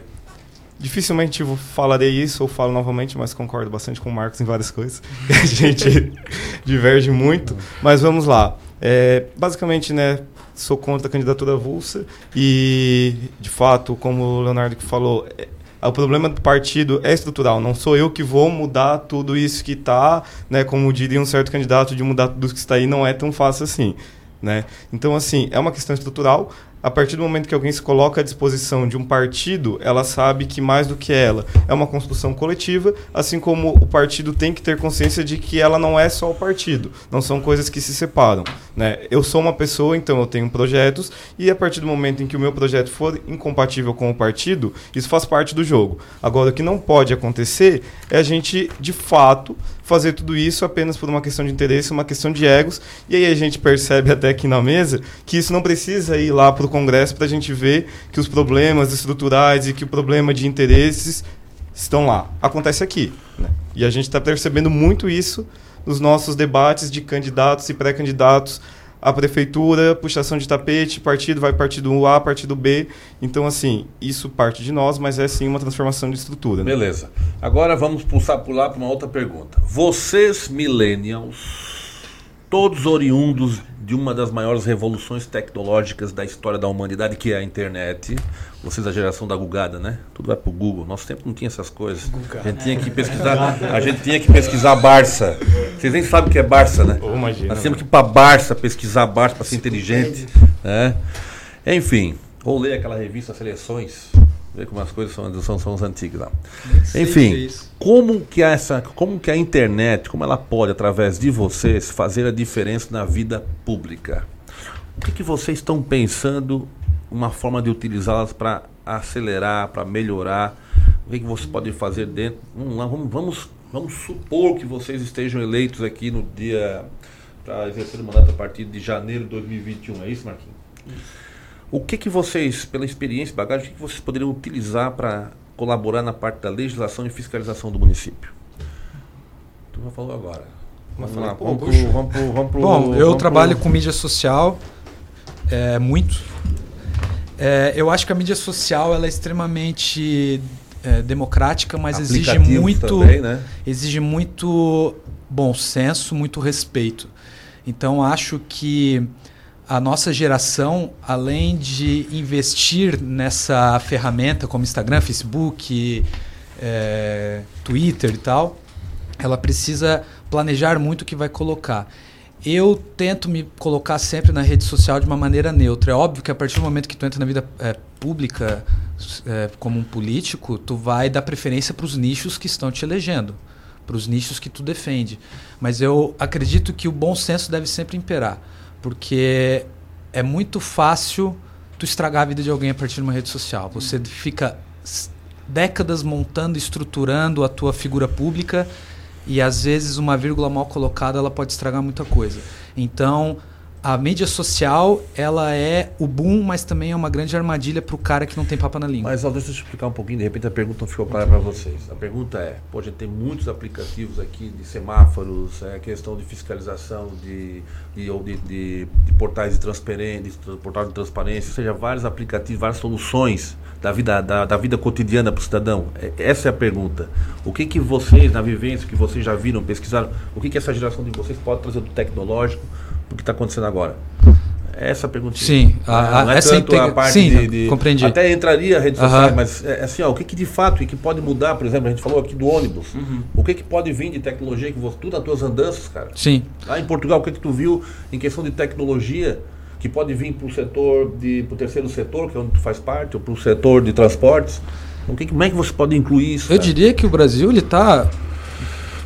dificilmente falarei isso ou falo novamente, mas concordo bastante com o Marcos em várias coisas. a gente diverge muito, mas vamos lá. É, basicamente, né, sou contra a candidatura avulsa e, de fato, como o Leonardo que falou, é, o problema do partido é estrutural. Não sou eu que vou mudar tudo isso que está, né? Como diria um certo candidato de mudar tudo que está aí, não é tão fácil assim. Né? Então, assim, é uma questão estrutural a partir do momento que alguém se coloca à disposição de um partido, ela sabe que mais do que ela é uma construção coletiva, assim como o partido tem que ter consciência de que ela não é só o partido, não são coisas que se separam. Né? Eu sou uma pessoa, então eu tenho projetos, e a partir do momento em que o meu projeto for incompatível com o partido, isso faz parte do jogo. Agora, o que não pode acontecer é a gente, de fato, fazer tudo isso apenas por uma questão de interesse, uma questão de egos. E aí a gente percebe até aqui na mesa que isso não precisa ir lá para o Congresso para a gente ver que os problemas estruturais e que o problema de interesses estão lá. Acontece aqui. Né? E a gente está percebendo muito isso nos nossos debates de candidatos e pré-candidatos a prefeitura, puxação de tapete, partido vai partido A, partido B. Então, assim, isso parte de nós, mas é sim uma transformação de estrutura. Né? Beleza. Agora vamos pulsar pular para uma outra pergunta. Vocês, millennials, todos oriundos de uma das maiores revoluções tecnológicas da história da humanidade, que é a internet. Vocês, a geração da Gugada, né? Tudo vai pro Google. Nosso tempo não tinha essas coisas. A gente tinha que pesquisar, a gente tinha que pesquisar Barça. Vocês nem sabem o que é Barça, né? Oh, imagina, Nós temos que ir para Barça pesquisar Barça para ser inteligente, né? Enfim, ou ler aquela revista Seleções, ver como as coisas são, são, são antigas lá. Enfim, como que essa, como que a internet, como ela pode através de vocês fazer a diferença na vida pública? O que, que vocês estão pensando uma forma de utilizá-las para acelerar, para melhorar? O que, que vocês podem fazer dentro? Vamos lá, vamos, vamos, vamos supor que vocês estejam eleitos aqui no dia para exercer o mandato a partir de janeiro de 2021. É isso, Marquinhos? O que, que vocês, pela experiência e bagagem, o que, que vocês poderiam utilizar para colaborar na parte da legislação e fiscalização do município? Tu já falou agora. Vamos lá, vamos pro, vamos pro, vamos pro, Bom, eu trabalho com mídia social é, muito. É, eu acho que a mídia social ela é extremamente é, democrática, mas exige muito, também, né? exige muito bom senso, muito respeito. Então acho que a nossa geração, além de investir nessa ferramenta como Instagram, Facebook, é, Twitter e tal, ela precisa planejar muito o que vai colocar. Eu tento me colocar sempre na rede social de uma maneira neutra. É óbvio que a partir do momento que tu entra na vida é, pública é, como um político, tu vai dar preferência para os nichos que estão te elegendo, para os nichos que tu defende. Mas eu acredito que o bom senso deve sempre imperar porque é muito fácil tu estragar a vida de alguém a partir de uma rede social. Você fica décadas montando, estruturando a tua figura pública e às vezes uma vírgula mal colocada ela pode estragar muita coisa. Então, a mídia social, ela é o boom, mas também é uma grande armadilha para o cara que não tem papo na língua. Mas deixa eu explicar um pouquinho, de repente a pergunta não ficou clara para vocês. A pergunta é, pô, a gente tem muitos aplicativos aqui de semáforos, é, questão de fiscalização de, de, ou de, de, de portais de transparência, de portal de transparência, ou seja, vários aplicativos, várias soluções da vida, da, da vida cotidiana para o cidadão. É, essa é a pergunta. O que que vocês, na vivência, que vocês já viram, pesquisaram, o que que essa geração de vocês pode trazer do tecnológico do que está acontecendo agora? Essa perguntinha. Sim, a- a- não é essa tanto a integra- parte sim, de, de- compreendi. Até entraria a rede social, Aham. mas é, assim, ó, o que, que de fato e que pode mudar, por exemplo, a gente falou aqui do ônibus. O que, que pode vir de tecnologia que você, tu nas tuas andanças, cara? Sim. Lá em Portugal, o que, que tu viu em questão de tecnologia que pode vir para o setor de pro terceiro setor, que é onde tu faz parte, ou para o setor de transportes? O que, como é que você pode incluir isso? Eu cara? diria que o Brasil ele está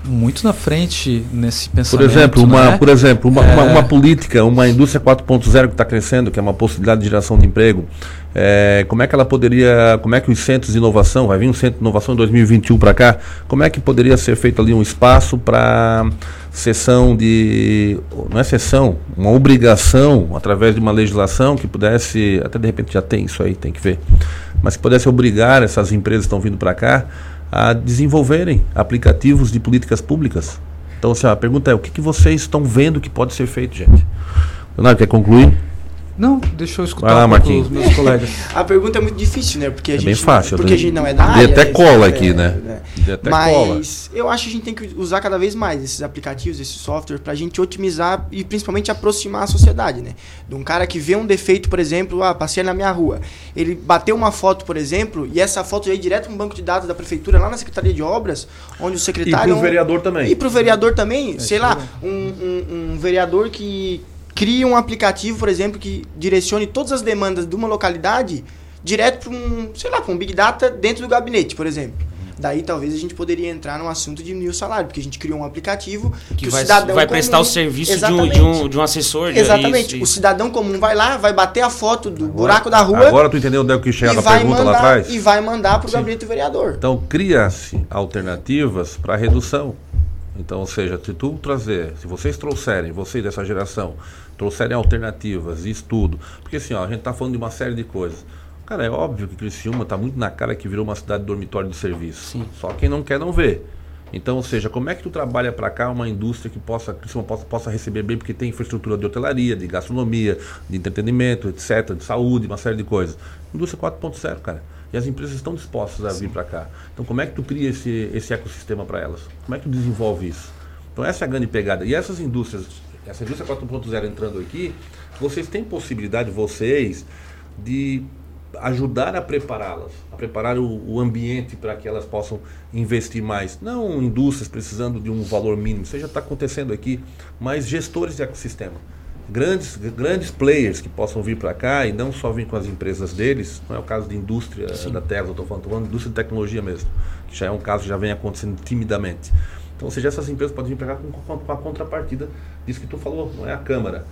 muito na frente nesse Por pensamento. exemplo, uma, né? por exemplo uma, É, uma, uma política, uma indústria 4.0 que está crescendo, que é uma possibilidade de geração de emprego, é, como é que ela poderia, como é que os centros de inovação, vai vir um centro de inovação em 2021 para cá, como é que poderia ser feito ali um espaço para sessão de, não é sessão, uma obrigação através de uma legislação que pudesse, até de repente já tem isso aí, tem que ver, mas que pudesse obrigar essas empresas que estão vindo para cá a desenvolverem aplicativos de políticas públicas. Então, assim, a pergunta é: o que, que vocês estão vendo que pode ser feito, gente? Leonardo, quer concluir? Não, deixa eu escutar lá, um Marquinhos. os meus colegas. A pergunta é muito difícil, né? Porque a É gente, bem fácil. Porque né? a gente não é da área. até né? cola É, aqui, né? Dei até cola. Mas eu acho que a gente tem que usar cada vez mais esses aplicativos, esses softwares, pra gente otimizar e principalmente aproximar a sociedade, né? De um cara que vê um defeito, por exemplo, ah, passei na minha rua. Ele bateu uma foto, por exemplo, e essa foto já ir direto para um banco de dados da prefeitura, lá na Secretaria de Obras, onde o secretário... E pro vereador também. E pro vereador também, sei lá, um, um, um vereador que cria um aplicativo, por exemplo, que direcione todas as demandas de uma localidade direto para um, sei lá, para um Big Data dentro do gabinete, por exemplo. Daí talvez a gente poderia entrar num assunto de diminuir o salário, porque a gente criou um aplicativo que, Que o vai, cidadão vai comum- prestar o serviço de um, de, um, de um assessor. de- Exatamente. isso, O isso. cidadão comum vai lá, vai bater a foto do buraco da rua Agora tu entendeu onde é que chega a vai pergunta mandar lá atrás? e vai mandar para o gabinete do vereador. Então cria-se alternativas para redução. Então, ou seja, se tu trazer, se vocês trouxerem, vocês dessa geração, trouxerem alternativas e estudo, porque assim, ó, a gente está falando de uma série de coisas. Cara, é óbvio que Criciúma está muito na cara que virou uma cidade dormitório de serviço. Só quem não quer não vê. Então, ou seja, como é que tu trabalha para cá uma indústria que possa, Criciúma possa, possa receber bem, porque tem infraestrutura de hotelaria, de gastronomia, de entretenimento, etc., de saúde, uma série de coisas. Indústria 4.0, cara. E as empresas estão dispostas a vir para cá. Então, como é que tu cria esse, esse ecossistema para elas? Como é que tu desenvolve isso? Então, essa é a grande pegada. E essas indústrias, essa indústria 4.0 entrando aqui, vocês têm possibilidade, vocês, de ajudar a prepará-las, a preparar o, o ambiente para que elas possam investir mais. Não indústrias precisando de um valor mínimo, isso já está acontecendo aqui, mas gestores de ecossistema. Grandes, grandes players que possam vir para cá e não só vir com as empresas deles, não é o caso de indústria da Tesla, estou falando, falando de indústria de tecnologia mesmo, que já é um caso que já vem acontecendo timidamente. Então, ou seja, essas empresas podem vir para cá com, com, a contrapartida disso que tu falou, não é a Câmara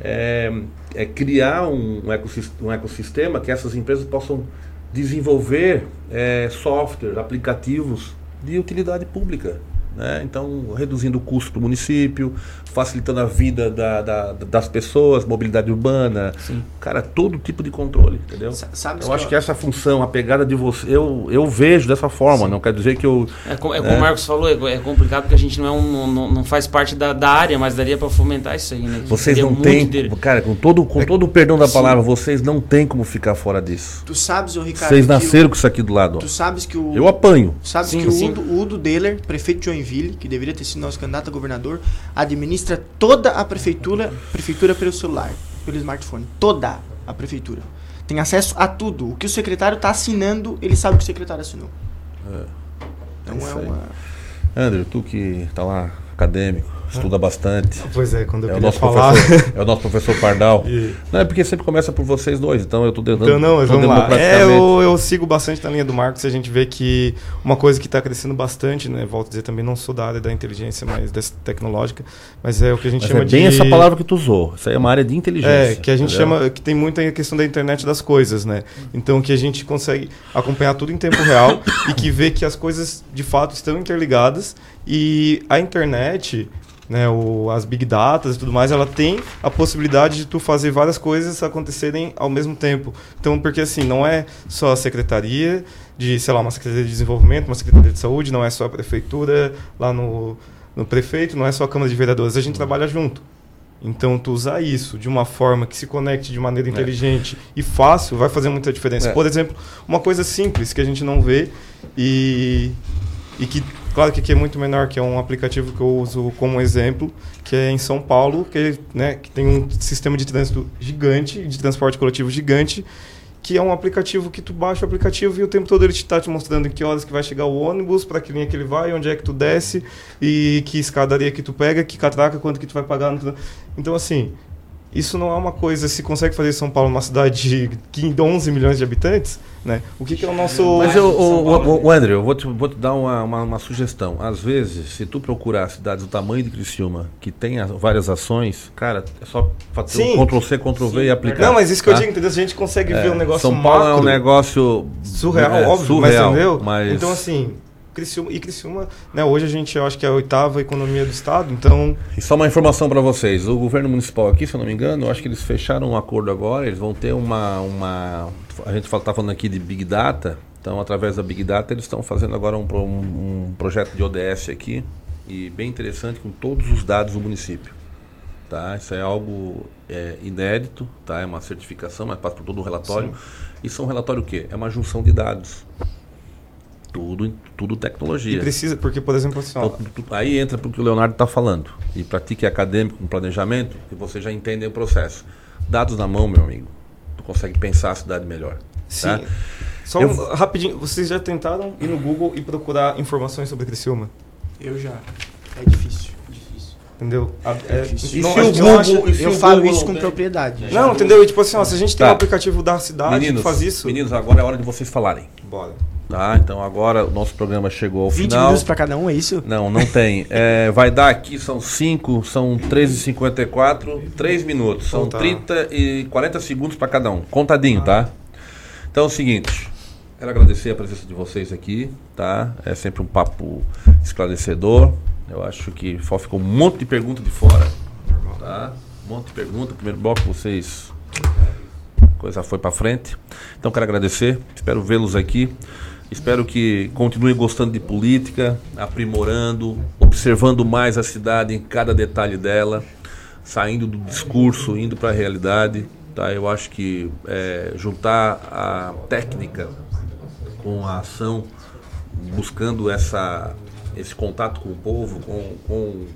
é, é criar um, um, ecossistema, um, ecossistema, que essas empresas possam desenvolver é, softwares, aplicativos de utilidade pública. Né? Então, reduzindo o custo para o município, facilitando a vida da, da, das pessoas, mobilidade urbana, Sim. cara, todo tipo de controle, entendeu? sabe eu que acho eu- que essa função, a pegada de você, eu, eu vejo dessa forma, não quer dizer que eu. É, co- é né? como o Marcos falou, é, é complicado porque a gente não, é um, não, não faz parte da, da área, mas daria para fomentar isso aí, né? Vocês não têm, cara, com todo, com todo o perdão da Sim. palavra, vocês não têm como ficar fora disso. Tu sabes, o Ricardo, Vocês que nasceram o- com isso aqui do lado. ó. Tu sabes que o. Eu apanho. Sabes Sim, que o sim. Udo, o Udo Deller, prefeito de Joinville, que deveria ter sido nosso candidato a governador, administra toda a prefeitura, prefeitura pelo celular, pelo smartphone. Toda a prefeitura. Tem acesso a tudo. O que o secretário está assinando, ele sabe o que o secretário assinou. É. Então é aí. uma. André, tu que tá lá, acadêmico, estuda bastante. Pois é, quando eu é o nosso falar- professor, É o nosso professor Pardal. E- Não, é porque sempre começa por vocês dois, então eu tô dando. Então, não, vamos lá. É, eu, eu sigo bastante na linha do Marcos e a gente vê que uma coisa que está crescendo bastante, né? Volto a dizer, também não sou da área da inteligência, mas dessa tecnológica, mas é o que a gente Mas chama é bem de... essa palavra que tu usou. Isso aí é uma área de inteligência. É, que a gente entendeu? chama, que tem muita questão da internet das coisas, né? Então que a gente consegue acompanhar tudo em tempo real e que vê que as coisas de fato estão interligadas e a internet, né, o, as big datas e tudo mais, ela tem a possibilidade de tu fazer várias coisas acontecerem ao mesmo tempo. Então, porque assim, não é só a secretaria de, sei lá, uma secretaria de desenvolvimento, uma secretaria de saúde, não é só a prefeitura lá no, no prefeito, não é só a Câmara de Vereadores, a gente trabalha junto. Então, tu usar isso de uma forma que se conecte de maneira inteligente e fácil vai fazer muita diferença. É. Por exemplo, uma coisa simples que a gente não vê e, e que, claro que aqui é muito menor, que é um aplicativo que eu uso como exemplo, que é em São Paulo, que, né, que tem um sistema de trânsito gigante, de transporte coletivo gigante, que é um aplicativo que tu baixa o aplicativo e o tempo todo ele está te mostrando em que horas que vai chegar o ônibus, para que linha que ele vai, onde é que tu desce e que escadaria que tu pega, que catraca, quanto que tu vai pagar. no- Então, assim, isso não é uma coisa, se consegue fazer em São Paulo, uma cidade de 15, 11 milhões de habitantes, né? O que, que é o nosso... Mas eu, o, o, o André, eu vou te, vou te dar uma, uma, uma sugestão. Às vezes, se tu procurar cidades do tamanho de Criciúma, que tenha várias ações, cara, é só fazer Sim. um Ctrl-C, Ctrl-V e aplicar. Não, mas isso que eu tá? digo, entendeu? A gente consegue É, ver um negócio São Paulo é um macro, negócio surreal, é, óbvio, surreal, mas entendeu? mas- Então, assim, Criciúma, e Criciúma, né, hoje a gente, eu acho que é a oitava economia do estado, então... E só uma informação para vocês: o governo municipal aqui, se eu não me engano, eu acho que eles fecharam um acordo agora. Eles vão ter uma. uma a gente está falando aqui de Big Data, então, através da Big Data, eles estão fazendo agora um, um, um projeto de ODS aqui, e bem interessante, com todos os dados do município. tá? Isso é algo é, inédito, tá? É uma certificação, mas passa por todo o relatório. Isso é um relatório o quê? É uma junção de dados. Tudo, tudo tecnologia. E precisa, porque, por exemplo, assim, ó, Então, tu- tu- aí entra para o que o Leonardo está falando. E para ti que é acadêmico com planejamento, que você já entende o processo. Dados na mão, meu amigo, tu consegue pensar a cidade melhor. Sim. Tá? Só Eu- um- rapidinho, vocês já tentaram ir no Google e procurar informações sobre Criciúma? Eu já. É difícil. Difícil. Entendeu? A- é, difícil. não, E se a o gente Google- acha- se Eu o falo Google isso com tem? propriedade. Não, entendeu? E tipo assim, ó, se a gente tem Tá. um aplicativo da cidade Meninos, que faz isso. Meninos, agora é hora de vocês falarem. Bora. Tá? Então agora o nosso programa chegou ao 20 final. minutos pra cada um, é isso? Não, não tem. É, vai dar aqui, são 5, são 13h54, 3 minutos. São Então tá. 30 e 40 segundos para cada um. Contadinho, tá? Então é o seguinte. Quero agradecer a presença de vocês aqui, tá? É sempre um papo esclarecedor. Eu acho que só ficou um monte de pergunta de fora. Tá? Um monte de pergunta. Primeiro bloco vocês. a Coisa foi para frente. Então quero agradecer. Espero vê-los aqui. Espero que continuem gostando de política, aprimorando, observando mais a cidade em cada detalhe dela, saindo do discurso, indo para a realidade. Tá? Eu acho que é, juntar a técnica com a ação, buscando essa, esse contato com o povo, com, com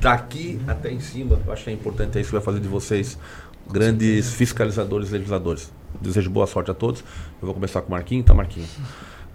daqui até em cima, eu acho que é importante, é isso que vai fazer de vocês grandes fiscalizadores e legisladores. Desejo boa sorte a todos. Eu vou começar com o Marquinhos, tá, Marquinhos?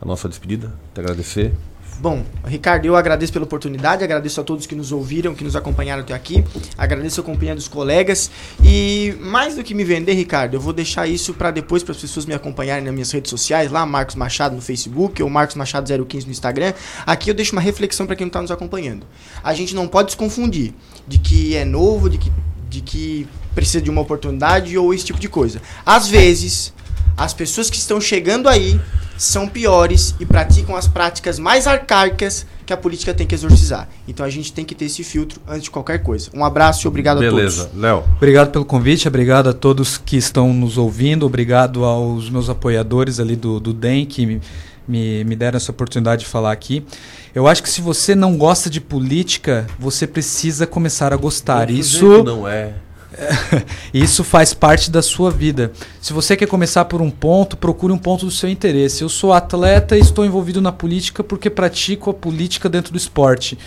A nossa despedida, te agradecer. Bom, Ricardo, eu agradeço pela oportunidade, agradeço a todos que nos ouviram, que nos acompanharam até aqui, agradeço a companhia dos colegas e mais do que me vender, Ricardo, eu vou deixar isso para depois para as pessoas me acompanharem nas minhas redes sociais, lá Marcos Machado no Facebook ou Marcos Machado 015 no Instagram. Aqui eu deixo uma reflexão para quem está nos acompanhando. A gente não pode se confundir de que é novo, de que de que precisa de uma oportunidade ou esse tipo de coisa. Às vezes, as pessoas que estão chegando aí são piores e praticam as práticas mais arcaicas que a política tem que exorcizar. Então a gente tem que ter esse filtro antes de qualquer coisa. Um abraço e obrigado a Beleza, todos. Léo. Obrigado pelo convite, obrigado a todos que estão nos ouvindo, obrigado aos meus apoiadores ali do, do DEM que me, me, me deram essa oportunidade de falar aqui. Eu acho que se você não gosta de política, você precisa começar a gostar. Isso não é. isso faz parte da sua vida. Se você quer começar por um ponto, procure um ponto do seu interesse. Eu sou atleta e estou envolvido na política porque pratico a política dentro do esporte.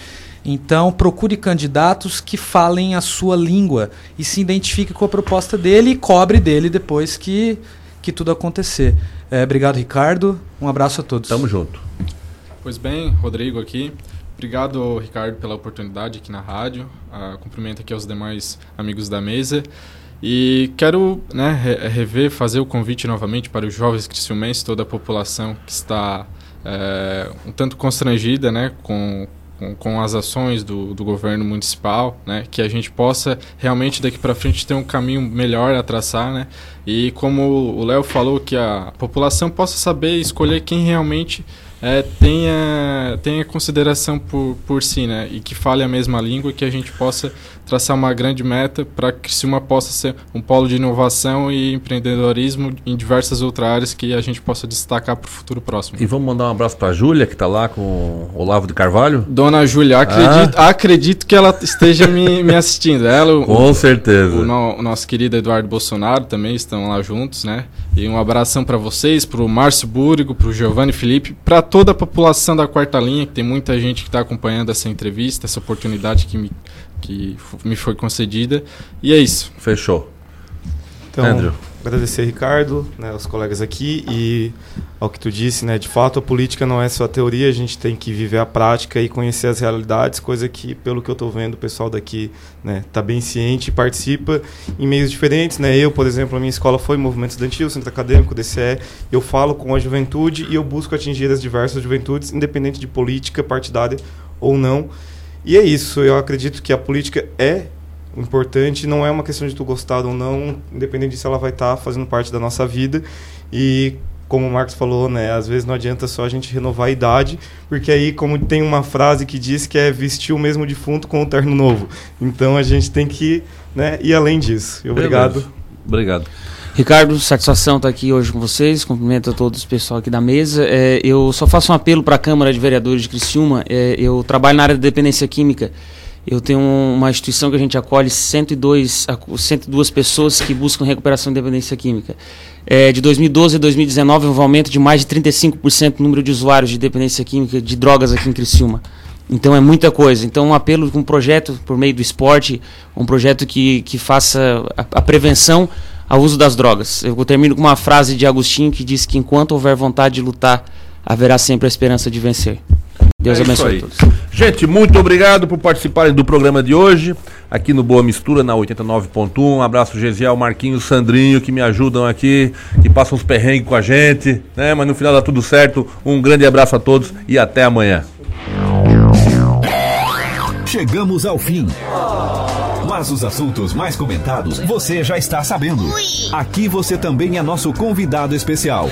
Então, procure candidatos que falem a sua língua e se identifique com a proposta dele e cobre dele depois que, que tudo acontecer. É, obrigado, Ricardo. Um abraço a todos. Tamo junto. Pois bem, Rodrigo aqui. Obrigado, Ricardo, pela oportunidade aqui na rádio. Ah, cumprimento aqui aos demais amigos da mesa. E quero né, re- rever, fazer o convite novamente para os jovens criciumenses, toda a população que está eh, um tanto constrangida né, com, com, com as ações do, do governo municipal, né, que a gente possa realmente daqui para frente ter um caminho melhor a traçar. Né, e como o Léo falou, que a população possa saber escolher quem realmente é, tenha, tenha consideração por, por si, né? E que fale a mesma língua, que a gente possa traçar uma grande meta para que Criciúma possa ser um polo de inovação e empreendedorismo em diversas outras áreas que a gente possa destacar para o futuro próximo. E vamos mandar um abraço pra Júlia, que tá lá com o Olavo de Carvalho? Dona Júlia, acredito, acredito que ela esteja me, me assistindo. Ela, o- Com certeza. O, no- o nosso querido Eduardo Bolsonaro também estão lá juntos, né? E um abração para vocês, para o Márcio Búrigo, para o Giovanni Felipe, para toda a população da quarta linha, que tem muita gente que está acompanhando essa entrevista, essa oportunidade que me, que me foi concedida. E é isso. Fechou. Então, Andrew. Agradecer, Ricardo, né, os colegas aqui e ao que tu disse, né, de fato a política não é só teoria, a gente tem que viver a prática e conhecer as realidades, coisa que, pelo que eu estou vendo, o pessoal daqui né, tá bem ciente e participa em meios diferentes, né, eu, por exemplo, a minha escola foi movimento estudantil, centro acadêmico, DCE, eu falo com a juventude e eu busco atingir as diversas juventudes, independente de política partidária ou não, e é isso, eu acredito que a política é importante não é uma questão de tu gostar ou não, independente disso ela vai estar fazendo parte da nossa vida e como o Marcos falou, né, às vezes não adianta só a gente renovar a idade, porque aí como tem uma frase que diz que é vestir o mesmo defunto com o terno novo. Então a gente tem que, né, ir além disso. Obrigado. Beleza. Obrigado. Ricardo, satisfação estar aqui hoje com vocês. Cumprimento a todos o pessoal aqui da mesa. É, eu só faço um apelo para a Câmara de Vereadores de Criciúma. É, eu trabalho na área de dependência química Eu tenho uma instituição que a gente acolhe 102, a- 102 pessoas que buscam recuperação de dependência química. É, de 2012 a 2019 houve um aumento de mais de 35% no número de usuários de dependência química de drogas aqui em Criciúma. Então é muita coisa. Então um apelo com um projeto por meio do esporte, um projeto que, que faça a, a prevenção ao uso das drogas. Eu termino com uma frase de Agostinho que diz que enquanto houver vontade de lutar, haverá sempre a esperança de vencer. Deus É abençoe a todos. Gente, muito obrigado por participarem do programa de hoje, aqui no Boa Mistura, na 89.1. Um abraço, Gesiel, Marquinhos, Sandrinho, que me ajudam aqui, que passam uns perrengues com a gente, né? Mas no final dá tudo certo. Um grande abraço a todos e até amanhã. Chegamos ao fim. Mas os assuntos mais comentados você já está sabendo. Aqui você também é nosso convidado especial.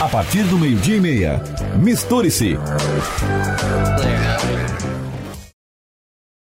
A partir do meio-dia e meia, misture-se.